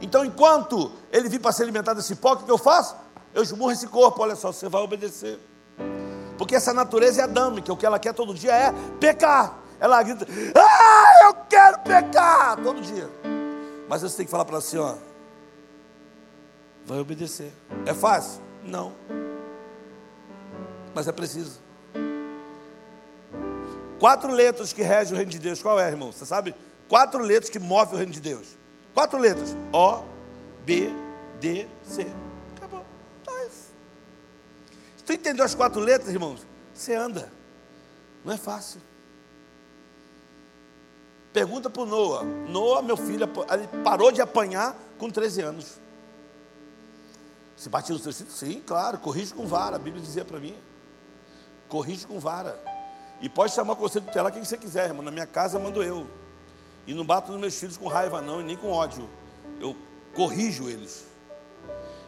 Então, enquanto ele vir para se alimentar desse pó, o que eu faço? Eu esmurro esse corpo, olha só, você vai obedecer. Porque essa natureza é adâmica, o que ela quer todo dia é pecar. Ela grita, ah, eu quero pecar, todo dia. Mas você tem que falar para ela assim, ó, vai obedecer. É fácil? Não. Mas é preciso. Quatro letras que regem o reino de Deus, qual é, irmão? Você sabe? Quatro letras que movem o reino de Deus. Quatro letras. O, B, D, C. Acabou. Tá isso. Se tu entendeu as quatro letras, irmãos, você anda. Não é fácil. Pergunta para o Noah. Noah, meu filho, ele parou de apanhar com 13 anos. Se batia no seu filho? Sim, claro. Corrige com vara. A Bíblia dizia para mim. Corrige com vara. E pode chamar o conselho tutelar quem você quiser, irmão. Na minha casa mando eu. E não bato nos meus filhos com raiva, não, e nem com ódio. Eu corrijo eles.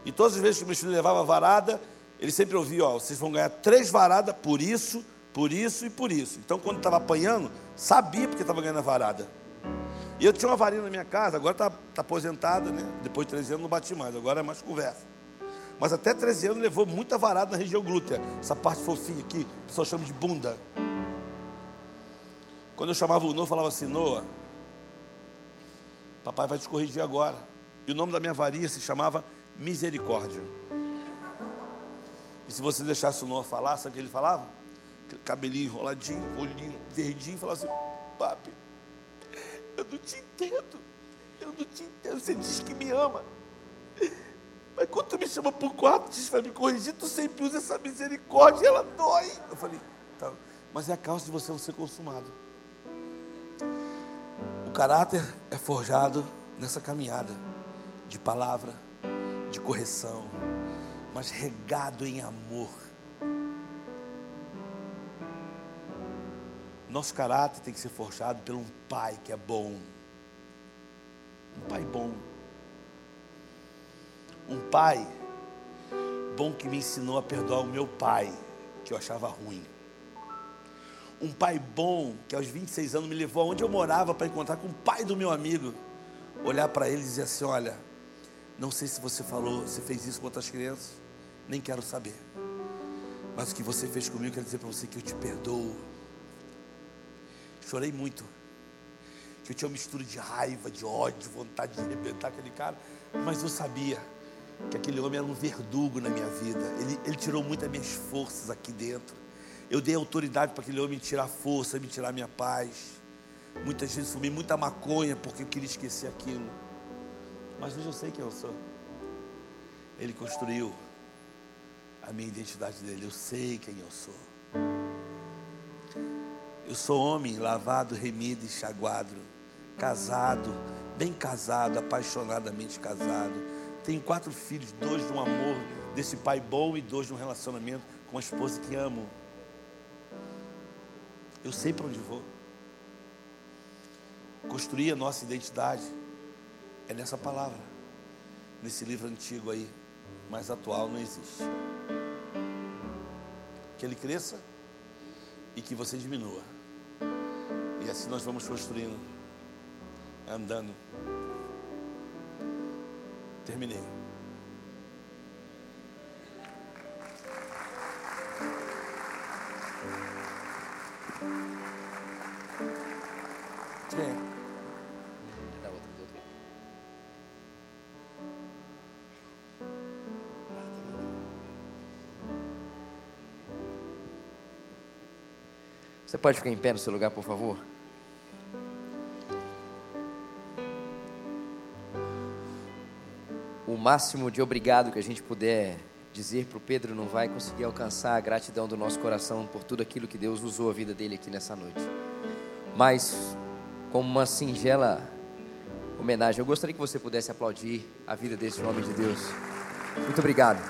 E todas as vezes que meus filhos levavam varada, eles sempre ouviam, ó, vocês vão ganhar três varadas por isso, por isso e por isso. Então, quando estava apanhando, sabia porque estava ganhando a varada. E eu tinha uma varinha na minha casa, agora está tá aposentada, né? Depois de 13 anos não bati mais, agora é mais conversa. Mas até 13 anos levou muita varada na região glútea. Essa parte fofinha aqui, o pessoal chama de bunda. Quando eu chamava o Noah, falava assim, Noah, papai vai te corrigir agora. E o nome da minha varinha se chamava Misericórdia. E se você deixasse o Noah falar, sabe o que ele falava? Cabelinho enroladinho, olhinho verdinho, falava assim, papi, Eu não te entendo. Eu não te entendo. Você diz que me ama. Mas quando tu me chama por quarto, diz para me corrigir, tu sempre usa essa misericórdia ela dói. Eu falei, tá, mas é a causa de você não ser consumado. Caráter é forjado nessa caminhada de palavra, de correção, mas regado em amor. Nosso caráter tem que ser forjado por um pai que é bom. Um pai bom. Um pai bom que me ensinou a perdoar o meu pai, que eu achava ruim. Um pai bom que aos 26 anos me levou aonde eu morava para encontrar com o pai do meu amigo. Olhar para ele e dizer assim: Olha, não sei se você falou, você fez isso com outras crianças, nem quero saber. Mas o que você fez comigo, quero dizer para você que eu te perdoo. Chorei muito. Que eu tinha uma mistura de raiva, de ódio, de vontade de arrebentar aquele cara. Mas eu sabia que aquele homem era um verdugo na minha vida. Ele, ele tirou muitas minhas forças aqui dentro. Eu dei autoridade para aquele homem tirar força, me tirar minha paz. Muitas vezes fumei muita maconha porque eu queria esquecer aquilo. Mas hoje eu sei quem eu sou. Ele construiu a minha identidade dele. Eu sei quem eu sou. Eu sou homem lavado, remido e chaguado, casado, bem casado, apaixonadamente casado. Tenho quatro filhos, dois de um amor desse pai bom e dois de um relacionamento com a esposa que amo. Eu sei para onde vou. Construir a nossa identidade é nessa palavra, nesse livro antigo aí, mais atual não existe. Que ele cresça e que você diminua. E assim nós vamos construindo, andando. Terminei. Você pode ficar em pé no seu lugar, por favor? O máximo de obrigado que a gente puder dizer para o Pedro não vai conseguir alcançar a gratidão do nosso coração por tudo aquilo que Deus usou a vida dele aqui nessa noite. Mas, como uma singela homenagem, eu gostaria que você pudesse aplaudir a vida desse homem de Deus. Muito obrigado.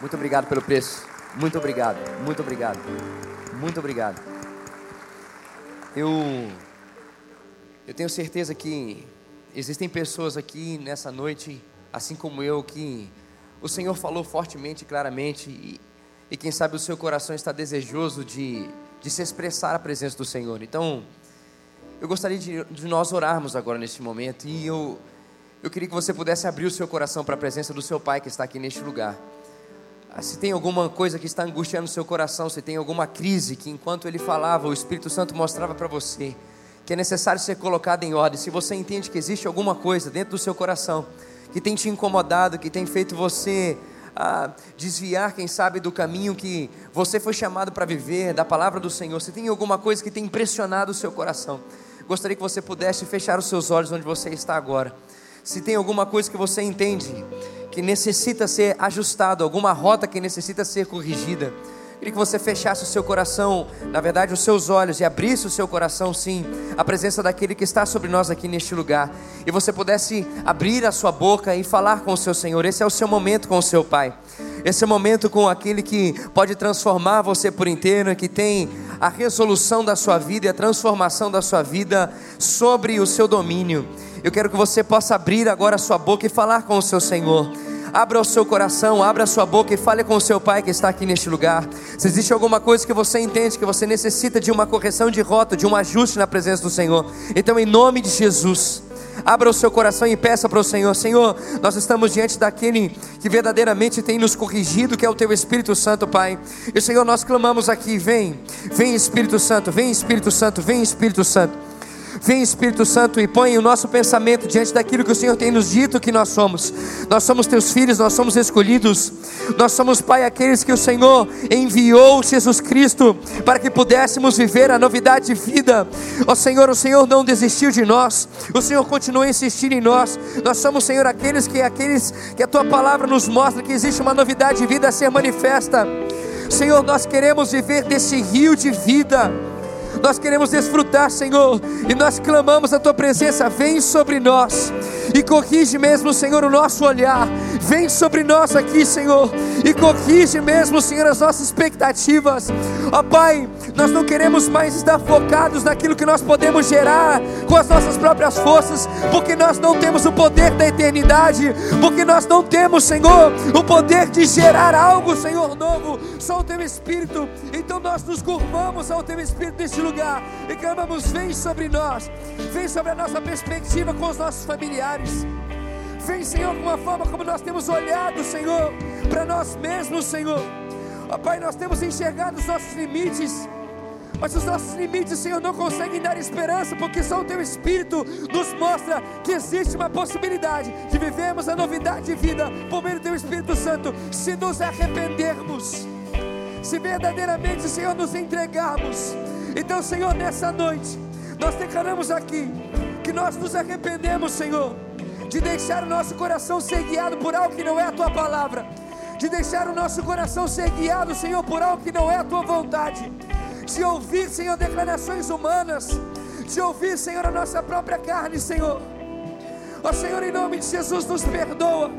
Muito obrigado pelo preço. Muito obrigado. Muito obrigado. Muito obrigado. Eu, eu tenho certeza que existem pessoas aqui nessa noite, assim como eu, que o Senhor falou fortemente claramente, e, e quem sabe o seu coração está desejoso de, de se expressar a presença do Senhor. Então, eu gostaria de, de nós orarmos agora neste momento, e eu, eu queria que você pudesse abrir o seu coração para a presença do seu Pai que está aqui neste lugar. Ah, se tem alguma coisa que está angustiando o seu coração, se tem alguma crise que enquanto ele falava, o Espírito Santo mostrava para você que é necessário ser colocado em ordem. Se você entende que existe alguma coisa dentro do seu coração que tem te incomodado, que tem feito você ah, desviar, quem sabe, do caminho que você foi chamado para viver, da palavra do Senhor, se tem alguma coisa que tem impressionado o seu coração, gostaria que você pudesse fechar os seus olhos onde você está agora. Se tem alguma coisa que você entende que necessita ser ajustado, alguma rota que necessita ser corrigida. Queria que você fechasse o seu coração, na verdade, os seus olhos e abrisse o seu coração, sim, à presença daquele que está sobre nós aqui neste lugar. E você pudesse abrir a sua boca e falar com o seu Senhor. Esse é o seu momento com o seu Pai. Esse é o momento com aquele que pode transformar você por inteiro, que tem a resolução da sua vida e a transformação da sua vida sobre o seu domínio. Eu quero que você possa abrir agora a sua boca e falar com o seu Senhor. Abra o seu coração, abra a sua boca e fale com o seu pai que está aqui neste lugar. Se existe alguma coisa que você entende que você necessita de uma correção de rota, de um ajuste na presença do Senhor, então em nome de Jesus, abra o seu coração e peça para o Senhor: Senhor, nós estamos diante daquele que verdadeiramente tem nos corrigido, que é o Teu Espírito Santo, Pai. E Senhor, nós clamamos aqui: vem, vem Espírito Santo, vem Espírito Santo, vem Espírito Santo. Vem Espírito Santo e põe o nosso pensamento diante daquilo que o Senhor tem nos dito que nós somos. Nós somos teus filhos, nós somos escolhidos. Nós somos, Pai, aqueles que o Senhor enviou Jesus Cristo para que pudéssemos viver a novidade de vida. Ó Senhor, o Senhor não desistiu de nós. O Senhor continua a insistir em nós. Nós somos, Senhor, aqueles que aqueles que a tua palavra nos mostra que existe uma novidade de vida a ser manifesta. Senhor, nós queremos viver desse rio de vida. Nós queremos desfrutar, Senhor, e nós clamamos a tua presença, vem sobre nós e corrige mesmo, Senhor, o nosso olhar. Vem sobre nós aqui, Senhor, e corrige mesmo, Senhor, as nossas expectativas. Ó Pai, nós não queremos mais estar focados naquilo que nós podemos gerar com as nossas próprias forças, porque nós não temos o poder da eternidade, porque nós não temos, Senhor, o poder de gerar algo, Senhor, novo, só o teu Espírito. Então nós nos curvamos ao teu Espírito neste lugar e clamamos: vem sobre nós, vem sobre a nossa perspectiva com os nossos familiares. Vem, Senhor, com a forma como nós temos olhado, Senhor, para nós mesmos, Senhor. Ó Pai, nós temos enxergado os nossos limites. Mas os nossos limites, Senhor, não conseguem dar esperança, porque só o Teu Espírito nos mostra que existe uma possibilidade de vivermos a novidade de vida por meio do Teu Espírito Santo, se nos arrependermos, se verdadeiramente, Senhor, nos entregarmos. Então, Senhor, nessa noite, nós declaramos aqui que nós nos arrependemos, Senhor, de deixar o nosso coração ser guiado por algo que não é a Tua palavra de deixar o nosso coração ser guiado, Senhor, por algo que não é a tua vontade, de ouvir, Senhor, declarações humanas, de ouvir, Senhor, a nossa própria carne, Senhor. Ó Senhor, em nome de Jesus, nos perdoa.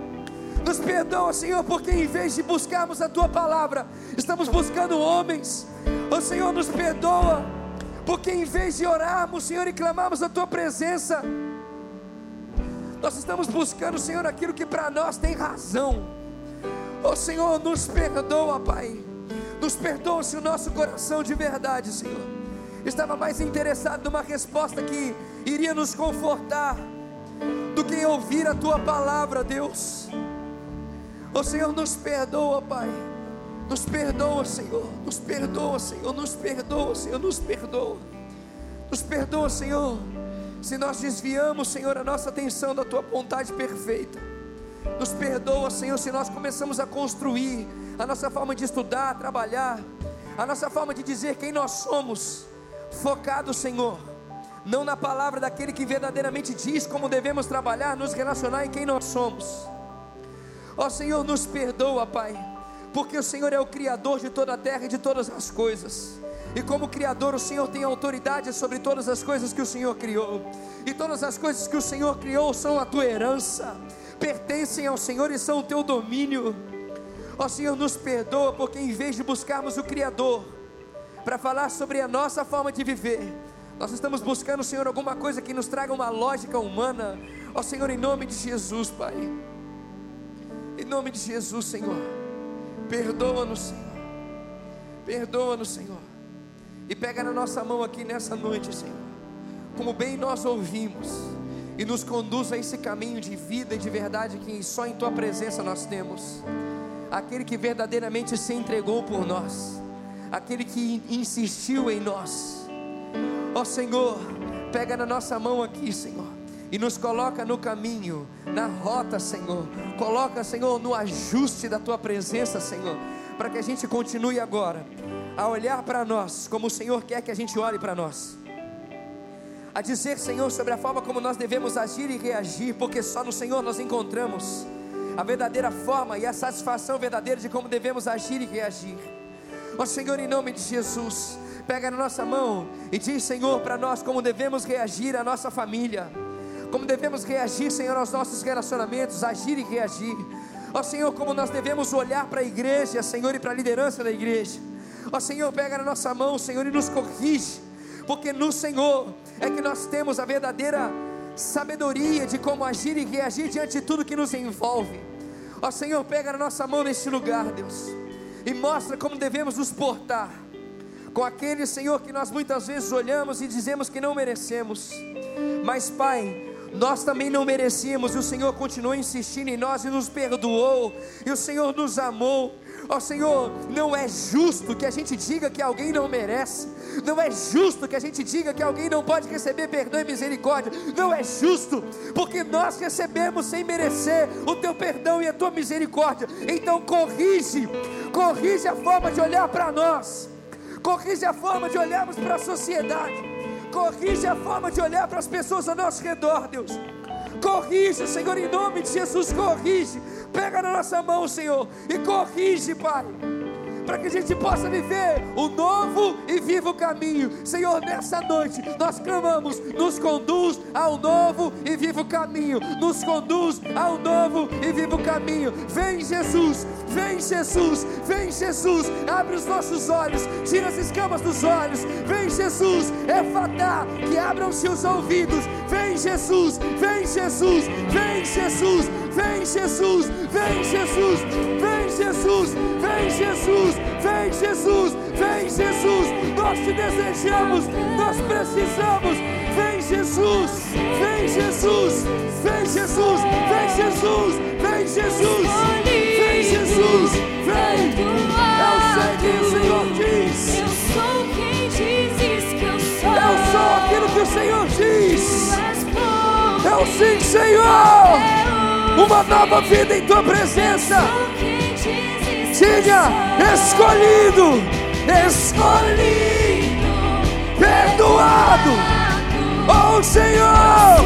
Nos perdoa, Senhor, porque em vez de buscarmos a tua palavra, estamos buscando homens. Ó Senhor, nos perdoa, porque em vez de orarmos, Senhor, e clamarmos a tua presença, nós estamos buscando, Senhor, aquilo que para nós tem razão. Oh Senhor, nos perdoa, Pai. Nos perdoa se o nosso coração de verdade, Senhor, estava mais interessado numa resposta que iria nos confortar do que ouvir a tua palavra, Deus. Oh Senhor, nos perdoa, Pai. Nos perdoa, Senhor. Nos perdoa, Senhor. Nos perdoa, Senhor. Nos perdoa. Nos perdoa, Senhor. Se nós desviamos, Senhor, a nossa atenção da tua vontade perfeita. Nos perdoa, Senhor, se nós começamos a construir a nossa forma de estudar, trabalhar, a nossa forma de dizer quem nós somos, focado, Senhor, não na palavra daquele que verdadeiramente diz como devemos trabalhar, nos relacionar em quem nós somos. Ó Senhor, nos perdoa, Pai, porque o Senhor é o Criador de toda a terra e de todas as coisas. E como Criador, o Senhor tem autoridade sobre todas as coisas que o Senhor criou. E todas as coisas que o Senhor criou são a tua herança pertencem ao Senhor e são o teu domínio. Ó Senhor, nos perdoa, porque em vez de buscarmos o Criador para falar sobre a nossa forma de viver, nós estamos buscando, Senhor, alguma coisa que nos traga uma lógica humana. Ó Senhor, em nome de Jesus, Pai. Em nome de Jesus, Senhor. Perdoa-nos, Senhor. Perdoa-nos, Senhor. E pega na nossa mão aqui nessa noite, Senhor. Como bem nós ouvimos e nos conduz a esse caminho de vida e de verdade que só em tua presença nós temos. Aquele que verdadeiramente se entregou por nós, aquele que insistiu em nós. Ó Senhor, pega na nossa mão aqui, Senhor, e nos coloca no caminho, na rota, Senhor. Coloca, Senhor, no ajuste da tua presença, Senhor, para que a gente continue agora a olhar para nós como o Senhor quer que a gente olhe para nós a dizer, Senhor, sobre a forma como nós devemos agir e reagir, porque só no Senhor nós encontramos a verdadeira forma e a satisfação verdadeira de como devemos agir e reagir. Ó Senhor, em nome de Jesus, pega na nossa mão e diz, Senhor, para nós como devemos reagir à nossa família, como devemos reagir, Senhor, aos nossos relacionamentos, agir e reagir. Ó Senhor, como nós devemos olhar para a igreja, Senhor, e para a liderança da igreja. Ó Senhor, pega na nossa mão, Senhor, e nos corrige porque no Senhor é que nós temos a verdadeira sabedoria de como agir e reagir diante de tudo que nos envolve. Ó Senhor, pega na nossa mão neste lugar, Deus, e mostra como devemos nos portar com aquele Senhor que nós muitas vezes olhamos e dizemos que não merecemos. Mas, Pai, nós também não merecíamos, e o Senhor continuou insistindo em nós e nos perdoou, e o Senhor nos amou. Ó Senhor, não é justo que a gente diga que alguém não merece. Não é justo que a gente diga que alguém não pode receber perdão e misericórdia. Não é justo, porque nós recebemos sem merecer o teu perdão e a tua misericórdia. Então corrige, corrige a forma de olhar para nós. Corrige a forma de olharmos para a sociedade. Corrige a forma de olhar para as pessoas ao nosso redor, Deus. Corrige, Senhor, em nome de Jesus, corrige. Pega na nossa mão, Senhor, e corrige, Pai para que a gente possa viver o novo e vivo caminho. Senhor, nessa noite nós clamamos, nos conduz ao novo e vivo caminho, nos conduz ao novo e vivo caminho. Vem Jesus, vem Jesus, vem Jesus, abre os nossos olhos, tira as escamas dos olhos. Vem Jesus, é fatal que abram-se os ouvidos. Vem Jesus, vem Jesus, vem Jesus, vem Jesus, vem Jesus, vem Jesus, vem Jesus, vem Jesus, vem Jesus. Nós te desejamos, nós precisamos. Vem Jesus, vem Jesus, vem Jesus, vem Jesus, vem Jesus, vem Jesus, vem. Eu sei que o Senhor diz. Eu sou quem dizes que eu sou. Eu sou aquilo que o Senhor diz. Eu sim, Senhor. Uma nova vida em tua presença. Diga, escolhido, escolhido, perdoado. Oh Senhor,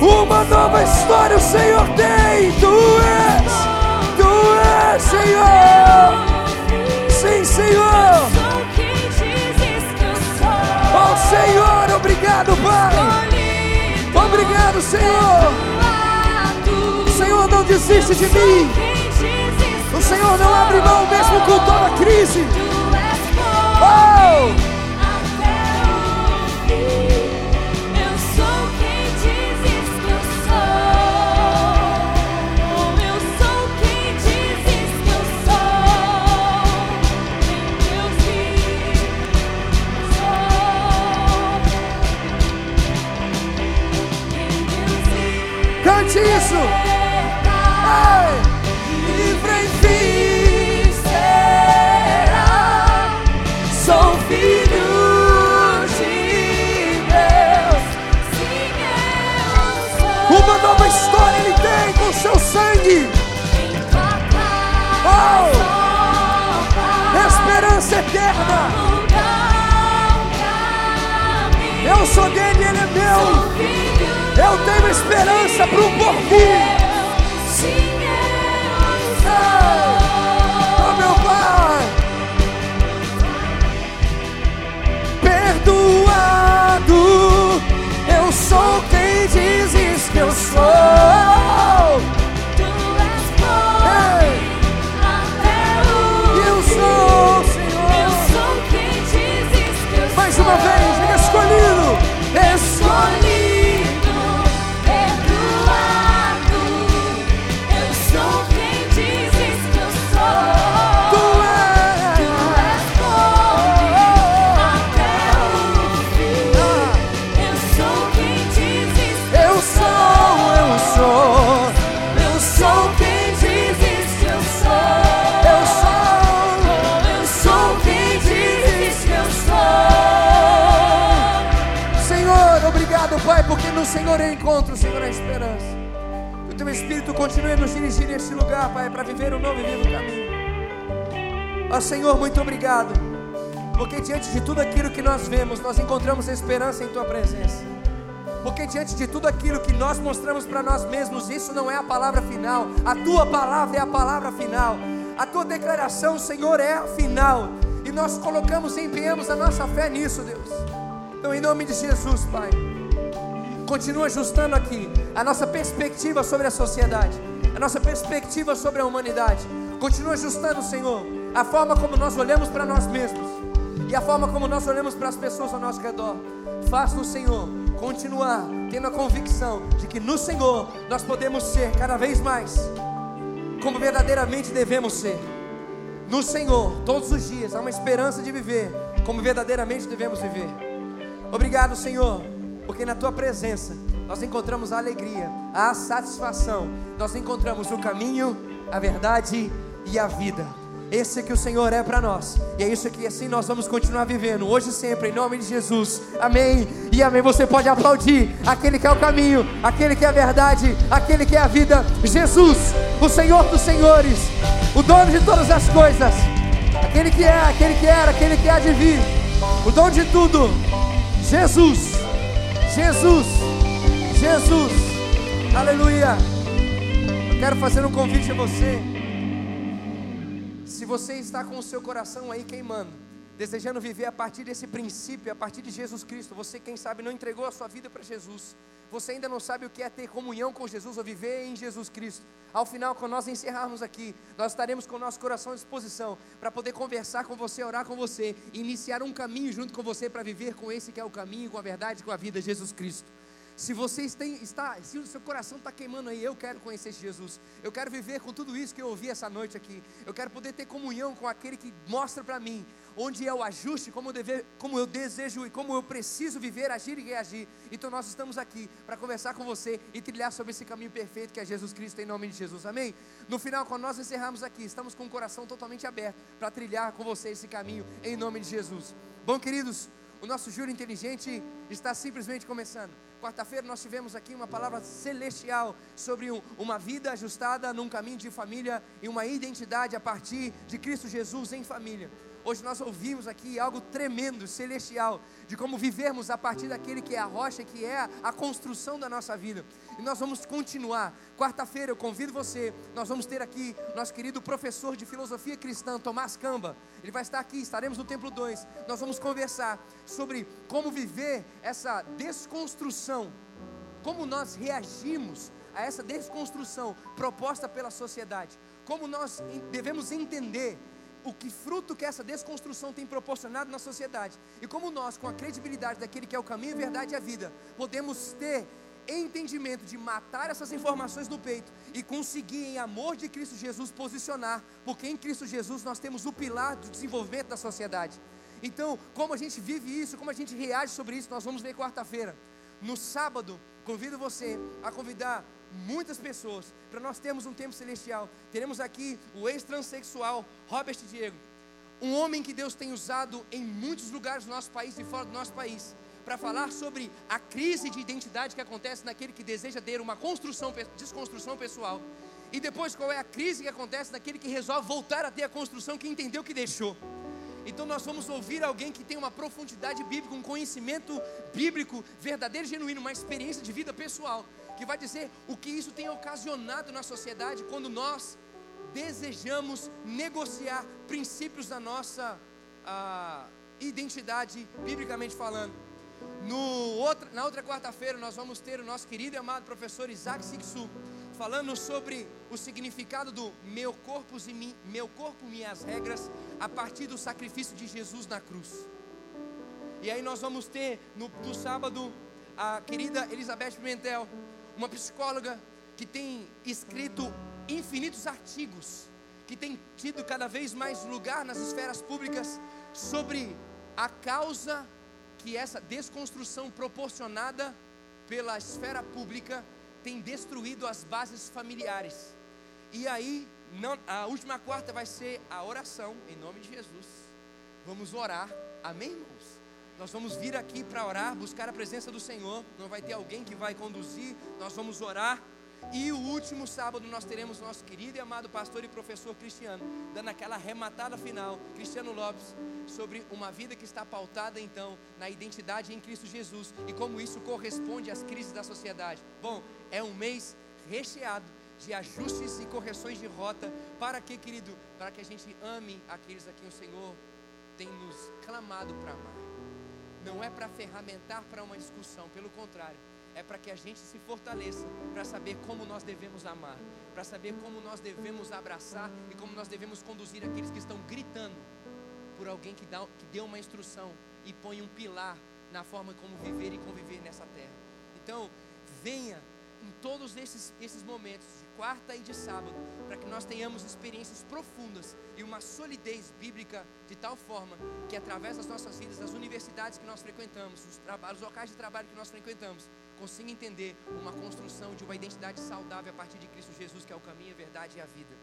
uma nova história o Senhor tem. Tu és, tu és, Senhor. Sim, Senhor. Oh Senhor, obrigado, Pai. Obrigado, Senhor. Desiste de mim. O Senhor não abre mão mesmo com toda crise. Oh! Isso! Eu sou. Dele, ele é meu. Eu tenho esperança para o porvir. Oh, meu Pai. Perdoado. Eu sou quem dizes que eu sou. Senhor eu encontro, Senhor, a esperança. Que o teu Espírito continue a nos dirigir nesse lugar, Pai, para viver o novo e vivo caminho. Ó Senhor, muito obrigado. Porque diante de tudo aquilo que nós vemos, nós encontramos esperança em tua presença. Porque diante de tudo aquilo que nós mostramos para nós mesmos, isso não é a palavra final. A tua palavra é a palavra final. A tua declaração, Senhor, é a final. E nós colocamos e empenhamos a nossa fé nisso, Deus. Então, em nome de Jesus, Pai, continua ajustando aqui a nossa perspectiva sobre a sociedade, a nossa perspectiva sobre a humanidade. Continua ajustando, Senhor, a forma como nós olhamos para nós mesmos e a forma como nós olhamos para as pessoas ao nosso redor. Faça no Senhor continuar tendo a convicção de que no Senhor nós podemos ser cada vez mais como verdadeiramente devemos ser. No Senhor, todos os dias, há uma esperança de viver como verdadeiramente devemos viver. Obrigado, Senhor, porque na tua presença nós encontramos a alegria, a satisfação, nós encontramos o caminho, a verdade e a vida. Esse é que o Senhor é para nós. E é isso que assim nós vamos continuar vivendo, hoje e sempre, em nome de Jesus. Amém. E amém. Você pode aplaudir aquele que é o caminho, aquele que é a verdade, aquele que é a vida. Jesus, o Senhor dos Senhores, o dono de todas as coisas. Aquele que é, aquele que era, aquele que há de vir. O dono de tudo. Jesus. Jesus. Jesus. Aleluia. Eu quero fazer um convite a você. Se você está com o seu coração aí queimando, desejando viver a partir desse princípio, a partir de Jesus Cristo, você, quem sabe, não entregou a sua vida para Jesus, você ainda não sabe o que é ter comunhão com Jesus ou viver em Jesus Cristo. Ao final, quando nós encerrarmos aqui, nós estaremos com o nosso coração à disposição para poder conversar com você, orar com você, iniciar um caminho junto com você para viver com esse que é o caminho, com a verdade, com a vida, Jesus Cristo. Se você está, se o seu coração está queimando aí, eu quero conhecer Jesus. Eu quero viver com tudo isso que eu ouvi essa noite aqui. Eu quero poder ter comunhão com aquele que mostra para mim onde é o ajuste, como eu, como eu desejo e como eu preciso viver, agir e reagir. Então nós estamos aqui para conversar com você e trilhar sobre esse caminho perfeito que é Jesus Cristo, em nome de Jesus. Amém? No final, quando nós encerrarmos aqui, estamos com o coração totalmente aberto para trilhar com você esse caminho, em nome de Jesus. Bom, queridos, o nosso júri inteligente está simplesmente começando. Quarta-feira nós tivemos aqui uma palavra celestial sobre um, uma vida ajustada num caminho de família e uma identidade a partir de Cristo Jesus em família. Hoje nós ouvimos aqui algo tremendo, celestial, de como vivermos a partir daquele que é a rocha, que é a construção da nossa vida. E nós vamos continuar. Quarta-feira eu convido você, nós vamos ter aqui nosso querido professor de filosofia cristã, Tomás Camba. Ele vai estar aqui, estaremos no templo 2. Nós vamos conversar sobre como viver essa desconstrução, como nós reagimos a essa desconstrução proposta pela sociedade, como nós devemos entender o que fruto que essa desconstrução tem proporcionado na sociedade. E como nós, com a credibilidade daquele que é o caminho, a verdade e a vida, podemos ter entendimento de matar essas informações no peito e conseguir, em amor de Cristo Jesus, posicionar, porque em Cristo Jesus nós temos o pilar do desenvolvimento da sociedade. Então, como a gente vive isso, como a gente reage sobre isso, nós vamos ver quarta-feira. No sábado, convido você a convidar muitas pessoas, para nós termos um tempo celestial. Teremos aqui o ex-transexual Robert Diego, um homem que Deus tem usado em muitos lugares do nosso país e fora do nosso país, para falar sobre a crise de identidade que acontece naquele que deseja ter uma construção, desconstrução pessoal. E depois qual é a crise que acontece naquele que resolve voltar a ter a construção que entendeu que deixou. Então nós vamos ouvir alguém que tem uma profundidade bíblica, um conhecimento bíblico verdadeiro, genuíno, uma experiência de vida pessoal que vai dizer o que isso tem ocasionado na sociedade quando nós desejamos negociar princípios da nossa ah, identidade, biblicamente falando. No outra, na outra quarta-feira, nós vamos ter o nosso querido e amado professor Isaac Sixu, falando sobre o significado do meu corpo, e meu corpo, minhas regras, a partir do sacrifício de Jesus na cruz. E aí nós vamos ter no, no sábado a querida Elizabeth Pimentel, uma psicóloga que tem escrito infinitos artigos, que tem tido cada vez mais lugar nas esferas públicas sobre a causa que essa desconstrução proporcionada pela esfera pública tem destruído as bases familiares. E aí, não, a última quarta vai ser a oração, em nome de Jesus. Vamos orar, amém, irmãos? Nós vamos vir aqui para orar, buscar a presença do Senhor. Não vai ter alguém que vai conduzir. Nós vamos orar. E o último sábado nós teremos nosso querido e amado pastor e professor Cristiano, dando aquela arrematada final, Cristiano Lopes, sobre uma vida que está pautada então na identidade em Cristo Jesus e como isso corresponde às crises da sociedade. Bom, é um mês recheado de ajustes e correções de rota. Para que, querido? Para que a gente ame aqueles a quem o Senhor tem nos clamado para amar não é para ferramentar para uma discussão, pelo contrário, é para que a gente se fortaleça para saber como nós devemos amar, para saber como nós devemos abraçar e como nós devemos conduzir aqueles que estão gritando por alguém que, dá, que deu uma instrução e põe um pilar na forma como viver e conviver nessa terra. Então, venha em todos esses, esses momentos, quarta e de sábado, para que nós tenhamos experiências profundas e uma solidez bíblica de tal forma que, através das nossas vidas, das universidades que nós frequentamos, os, trabalhos, os locais de trabalho que nós frequentamos, consiga entender uma construção de uma identidade saudável a partir de Cristo Jesus, que é o caminho, a verdade e a vida.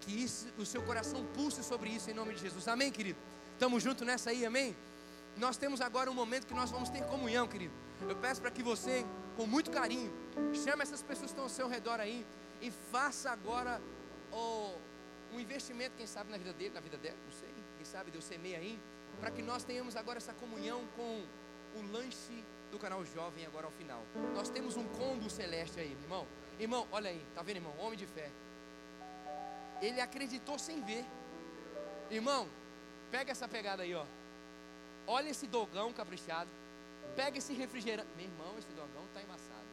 que isso, o seu coração pulse sobre isso em nome de Jesus. Amém, querido? Estamos juntos nessa aí, amém? Nós temos agora um momento que nós vamos ter comunhão, querido. Eu peço para que você, com muito carinho, chame essas pessoas que estão ao seu redor aí e faça agora o, um investimento, quem sabe, na vida dele, na vida dela, não sei, quem sabe Deus semeia aí, para que nós tenhamos agora essa comunhão com o lanche do canal Jovem agora ao final. Nós temos um combo celeste aí, irmão. Irmão, olha aí, tá vendo, irmão? Homem de fé. Ele acreditou sem ver. Irmão, pega essa pegada aí, ó. Olha esse dogão caprichado. Pega esse refrigerante. Meu irmão, esse dogão tá embaçado.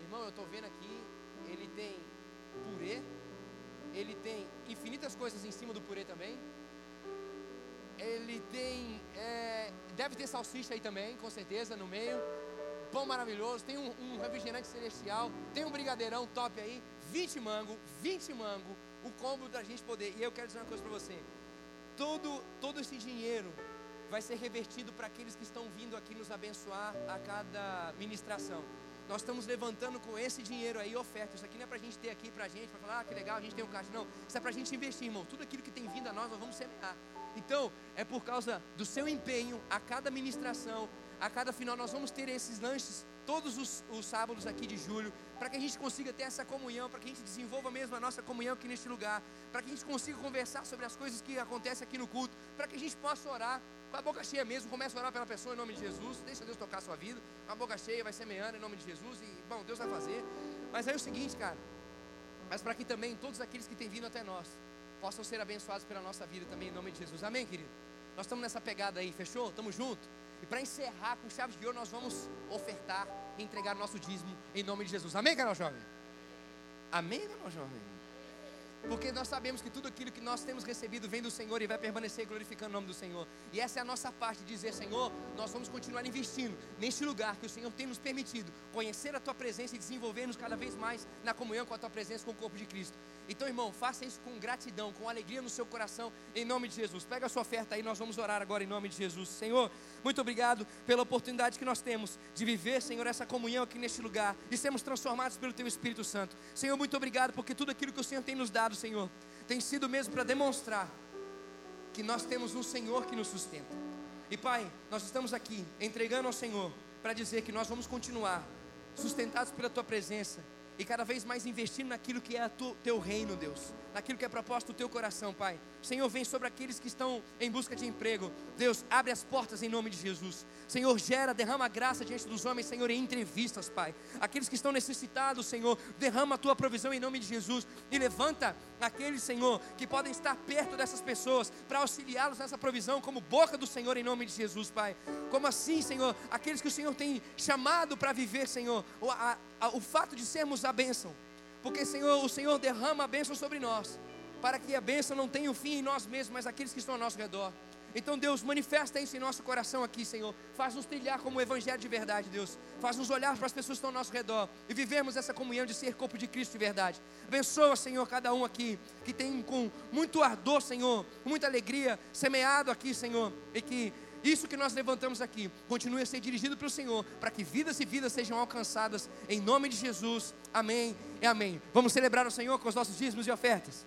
Irmão, eu tô vendo aqui, ele tem purê, ele tem infinitas coisas em cima do purê também. Ele tem, é, deve ter salsicha aí também, com certeza, no meio. Pão maravilhoso, tem um, um refrigerante celestial, tem um brigadeirão top aí, 20 mango, 20 mango, o combo da gente poder. E eu quero dizer uma coisa para você. Todo, todo esse dinheiro vai ser revertido para aqueles que estão vindo aqui nos abençoar a cada ministração. Nós estamos levantando com esse dinheiro aí oferta. Isso aqui não é para a gente ter aqui para a gente, para falar, ah, que legal, a gente tem um caixa. Não, isso é para a gente investir, irmão. Tudo aquilo que tem vindo a nós, nós vamos semear. Então, é por causa do seu empenho, a cada ministração, a cada final, nós vamos ter esses lanches todos os, os sábados aqui de julho, para que a gente consiga ter essa comunhão, para que a gente desenvolva mesmo a nossa comunhão aqui neste lugar, para que a gente consiga conversar sobre as coisas que acontecem aqui no culto, para que a gente possa orar com a boca cheia mesmo, começa a orar pela pessoa em nome de Jesus, deixa Deus tocar a sua vida, com a boca cheia, vai semeando em nome de Jesus, e bom, Deus vai fazer. Mas aí é o seguinte, cara, mas para que também todos aqueles que têm vindo até nós possam ser abençoados pela nossa vida também em nome de Jesus. Amém, querido? Nós estamos nessa pegada aí, fechou? Estamos juntos? E para encerrar com chaves de ouro, nós vamos ofertar e entregar nosso dízimo em nome de Jesus. Amém, canal jovem? Amém, canal jovem? Porque nós sabemos que tudo aquilo que nós temos recebido vem do Senhor e vai permanecer glorificando o nome do Senhor. E essa é a nossa parte, de dizer, Senhor, nós vamos continuar investindo neste lugar que o Senhor tem nos permitido conhecer a Tua presença e desenvolver-nos cada vez mais na comunhão com a Tua presença, com o corpo de Cristo. Então, irmão, faça isso com gratidão, com alegria no seu coração, em nome de Jesus. Pega a sua oferta aí, nós vamos orar agora em nome de Jesus. Senhor, muito obrigado pela oportunidade que nós temos de viver, Senhor, essa comunhão aqui neste lugar e sermos transformados pelo Teu Espírito Santo. Senhor, muito obrigado porque tudo aquilo que o Senhor tem nos dado, Senhor, tem sido mesmo para demonstrar que nós temos um Senhor que nos sustenta. E Pai, nós estamos aqui entregando ao Senhor para dizer que nós vamos continuar sustentados pela Tua presença e cada vez mais investindo naquilo que é o teu reino, Deus, naquilo que é proposto do teu coração, Pai. Senhor, vem sobre aqueles que estão em busca de emprego. Deus, abre as portas em nome de Jesus. Senhor, gera, derrama graça diante dos homens, Senhor, em entrevistas, Pai. Aqueles que estão necessitados, Senhor, derrama a tua provisão em nome de Jesus e levanta aqueles, Senhor, que podem estar perto dessas pessoas para auxiliá-los nessa provisão, como boca do Senhor em nome de Jesus, Pai. Como assim, Senhor, aqueles que o Senhor tem chamado para viver, Senhor, a, o fato de sermos a bênção, porque, Senhor, o Senhor derrama a bênção sobre nós, para que a bênção não tenha o um fim em nós mesmos, mas aqueles que estão ao nosso redor. Então, Deus, manifesta isso em nosso coração aqui, Senhor. Faz-nos trilhar como o Evangelho de verdade, Deus. Faz-nos olhar para as pessoas que estão ao nosso redor e vivemos essa comunhão de ser corpo de Cristo de verdade. Abençoa, Senhor, cada um aqui que tem com muito ardor, Senhor, muita alegria, semeado aqui, Senhor, e que isso que nós levantamos aqui continue a ser dirigido pelo Senhor, para que vidas e vidas sejam alcançadas em nome de Jesus. Amém e amém. Vamos celebrar o Senhor com os nossos dízimos e ofertas.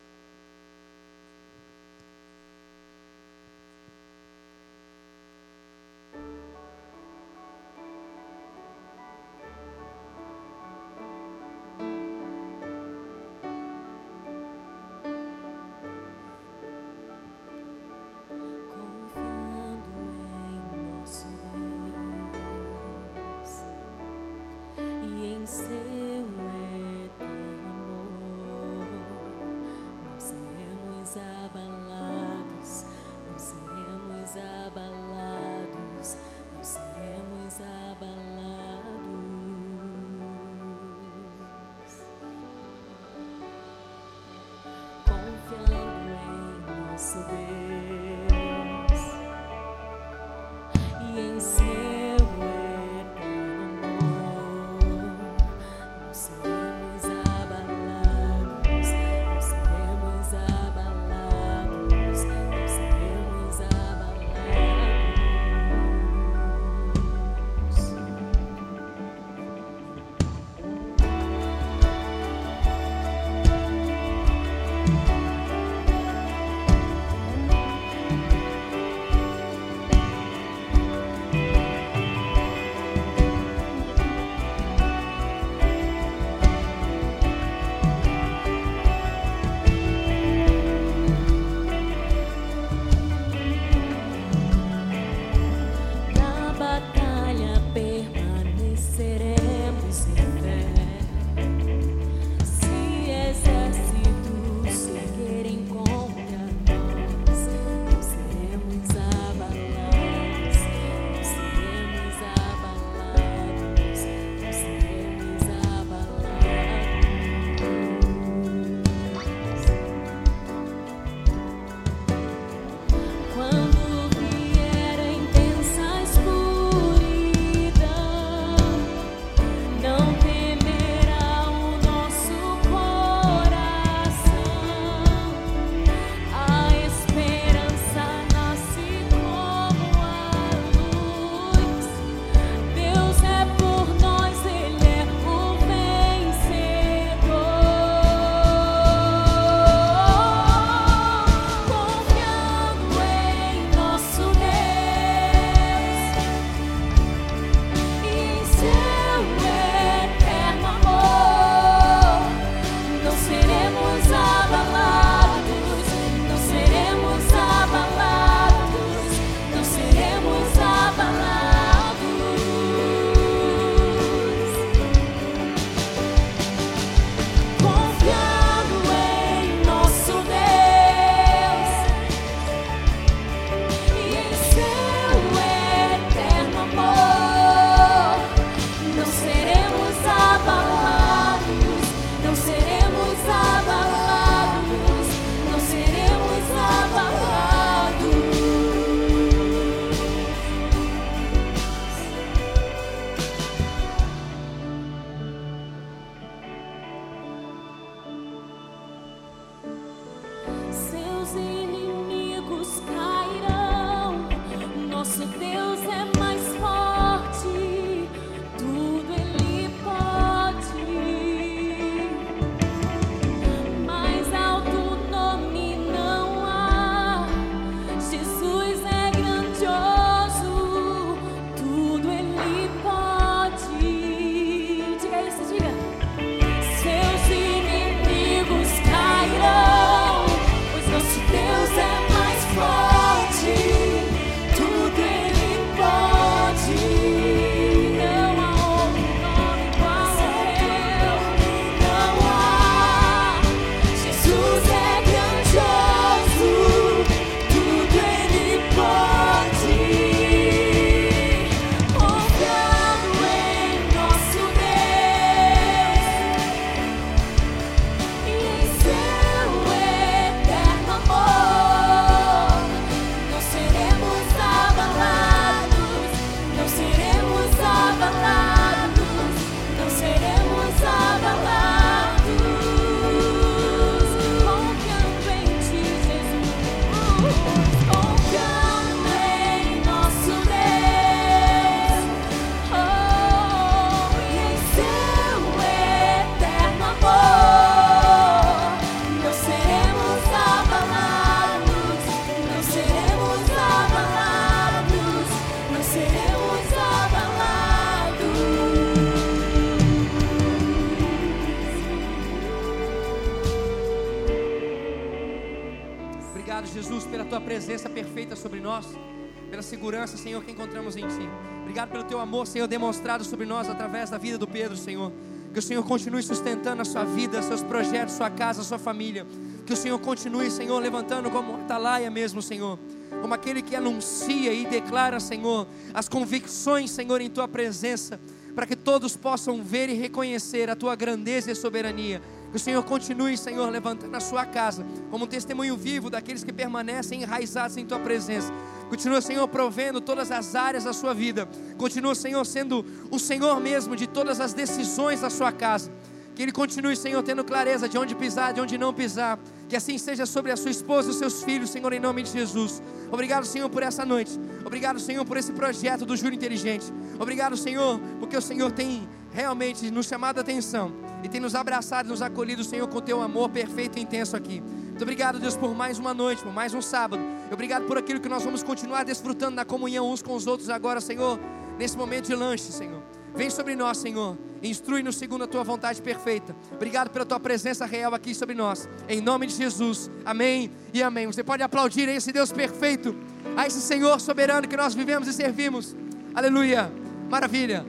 Obrigado pelo teu amor, Senhor, demonstrado sobre nós através da vida do Pedro, Senhor. Que o Senhor continue sustentando a sua vida, seus projetos, sua casa, sua família. Que o Senhor continue, Senhor, levantando como atalaia mesmo, Senhor. Como aquele que anuncia e declara, Senhor, as convicções, Senhor, em tua presença, para que todos possam ver e reconhecer a tua grandeza e soberania. Que o Senhor continue, Senhor, levantando a sua casa como um testemunho vivo daqueles que permanecem enraizados em tua presença. Continua, Senhor, provendo todas as áreas da sua vida. Continua, Senhor, sendo o Senhor mesmo de todas as decisões da sua casa. Que Ele continue, Senhor, tendo clareza de onde pisar, de onde não pisar. Que assim seja sobre a sua esposa e os seus filhos, Senhor, em nome de Jesus. Obrigado, Senhor, por essa noite. Obrigado, Senhor, por esse projeto do Júri Inteligente. Obrigado, Senhor, porque o Senhor tem realmente nos chamado a atenção e tem nos abraçado, nos acolhido, Senhor, com teu amor perfeito e intenso aqui. Muito obrigado, Deus, por mais uma noite, por mais um sábado. Obrigado por aquilo que nós vamos continuar desfrutando na comunhão uns com os outros agora, Senhor, nesse momento de lanche, Senhor. Vem sobre nós, Senhor. Instrui-nos segundo a tua vontade perfeita. Obrigado pela tua presença real aqui sobre nós. Em nome de Jesus. Amém e amém. Você pode aplaudir a esse Deus perfeito, a esse Senhor soberano que nós vivemos e servimos. Aleluia. Maravilha.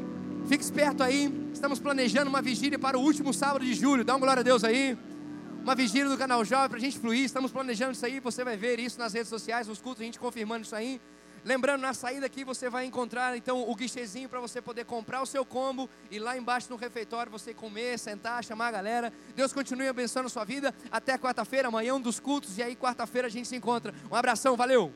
Fique esperto aí. Estamos planejando uma vigília para o último sábado de julho. Dá uma glória a Deus aí. Uma vigília do canal Jovem para a gente fluir. Estamos planejando isso aí. Você vai ver isso nas redes sociais, nos cultos, a gente confirmando isso aí. Lembrando, na saída aqui você vai encontrar então o guichezinho para você poder comprar o seu combo e lá embaixo no refeitório você comer, sentar, chamar a galera. Deus continue abençoando a sua vida. Até quarta-feira, amanhã um dos cultos e aí quarta-feira a gente se encontra. Um abração, valeu!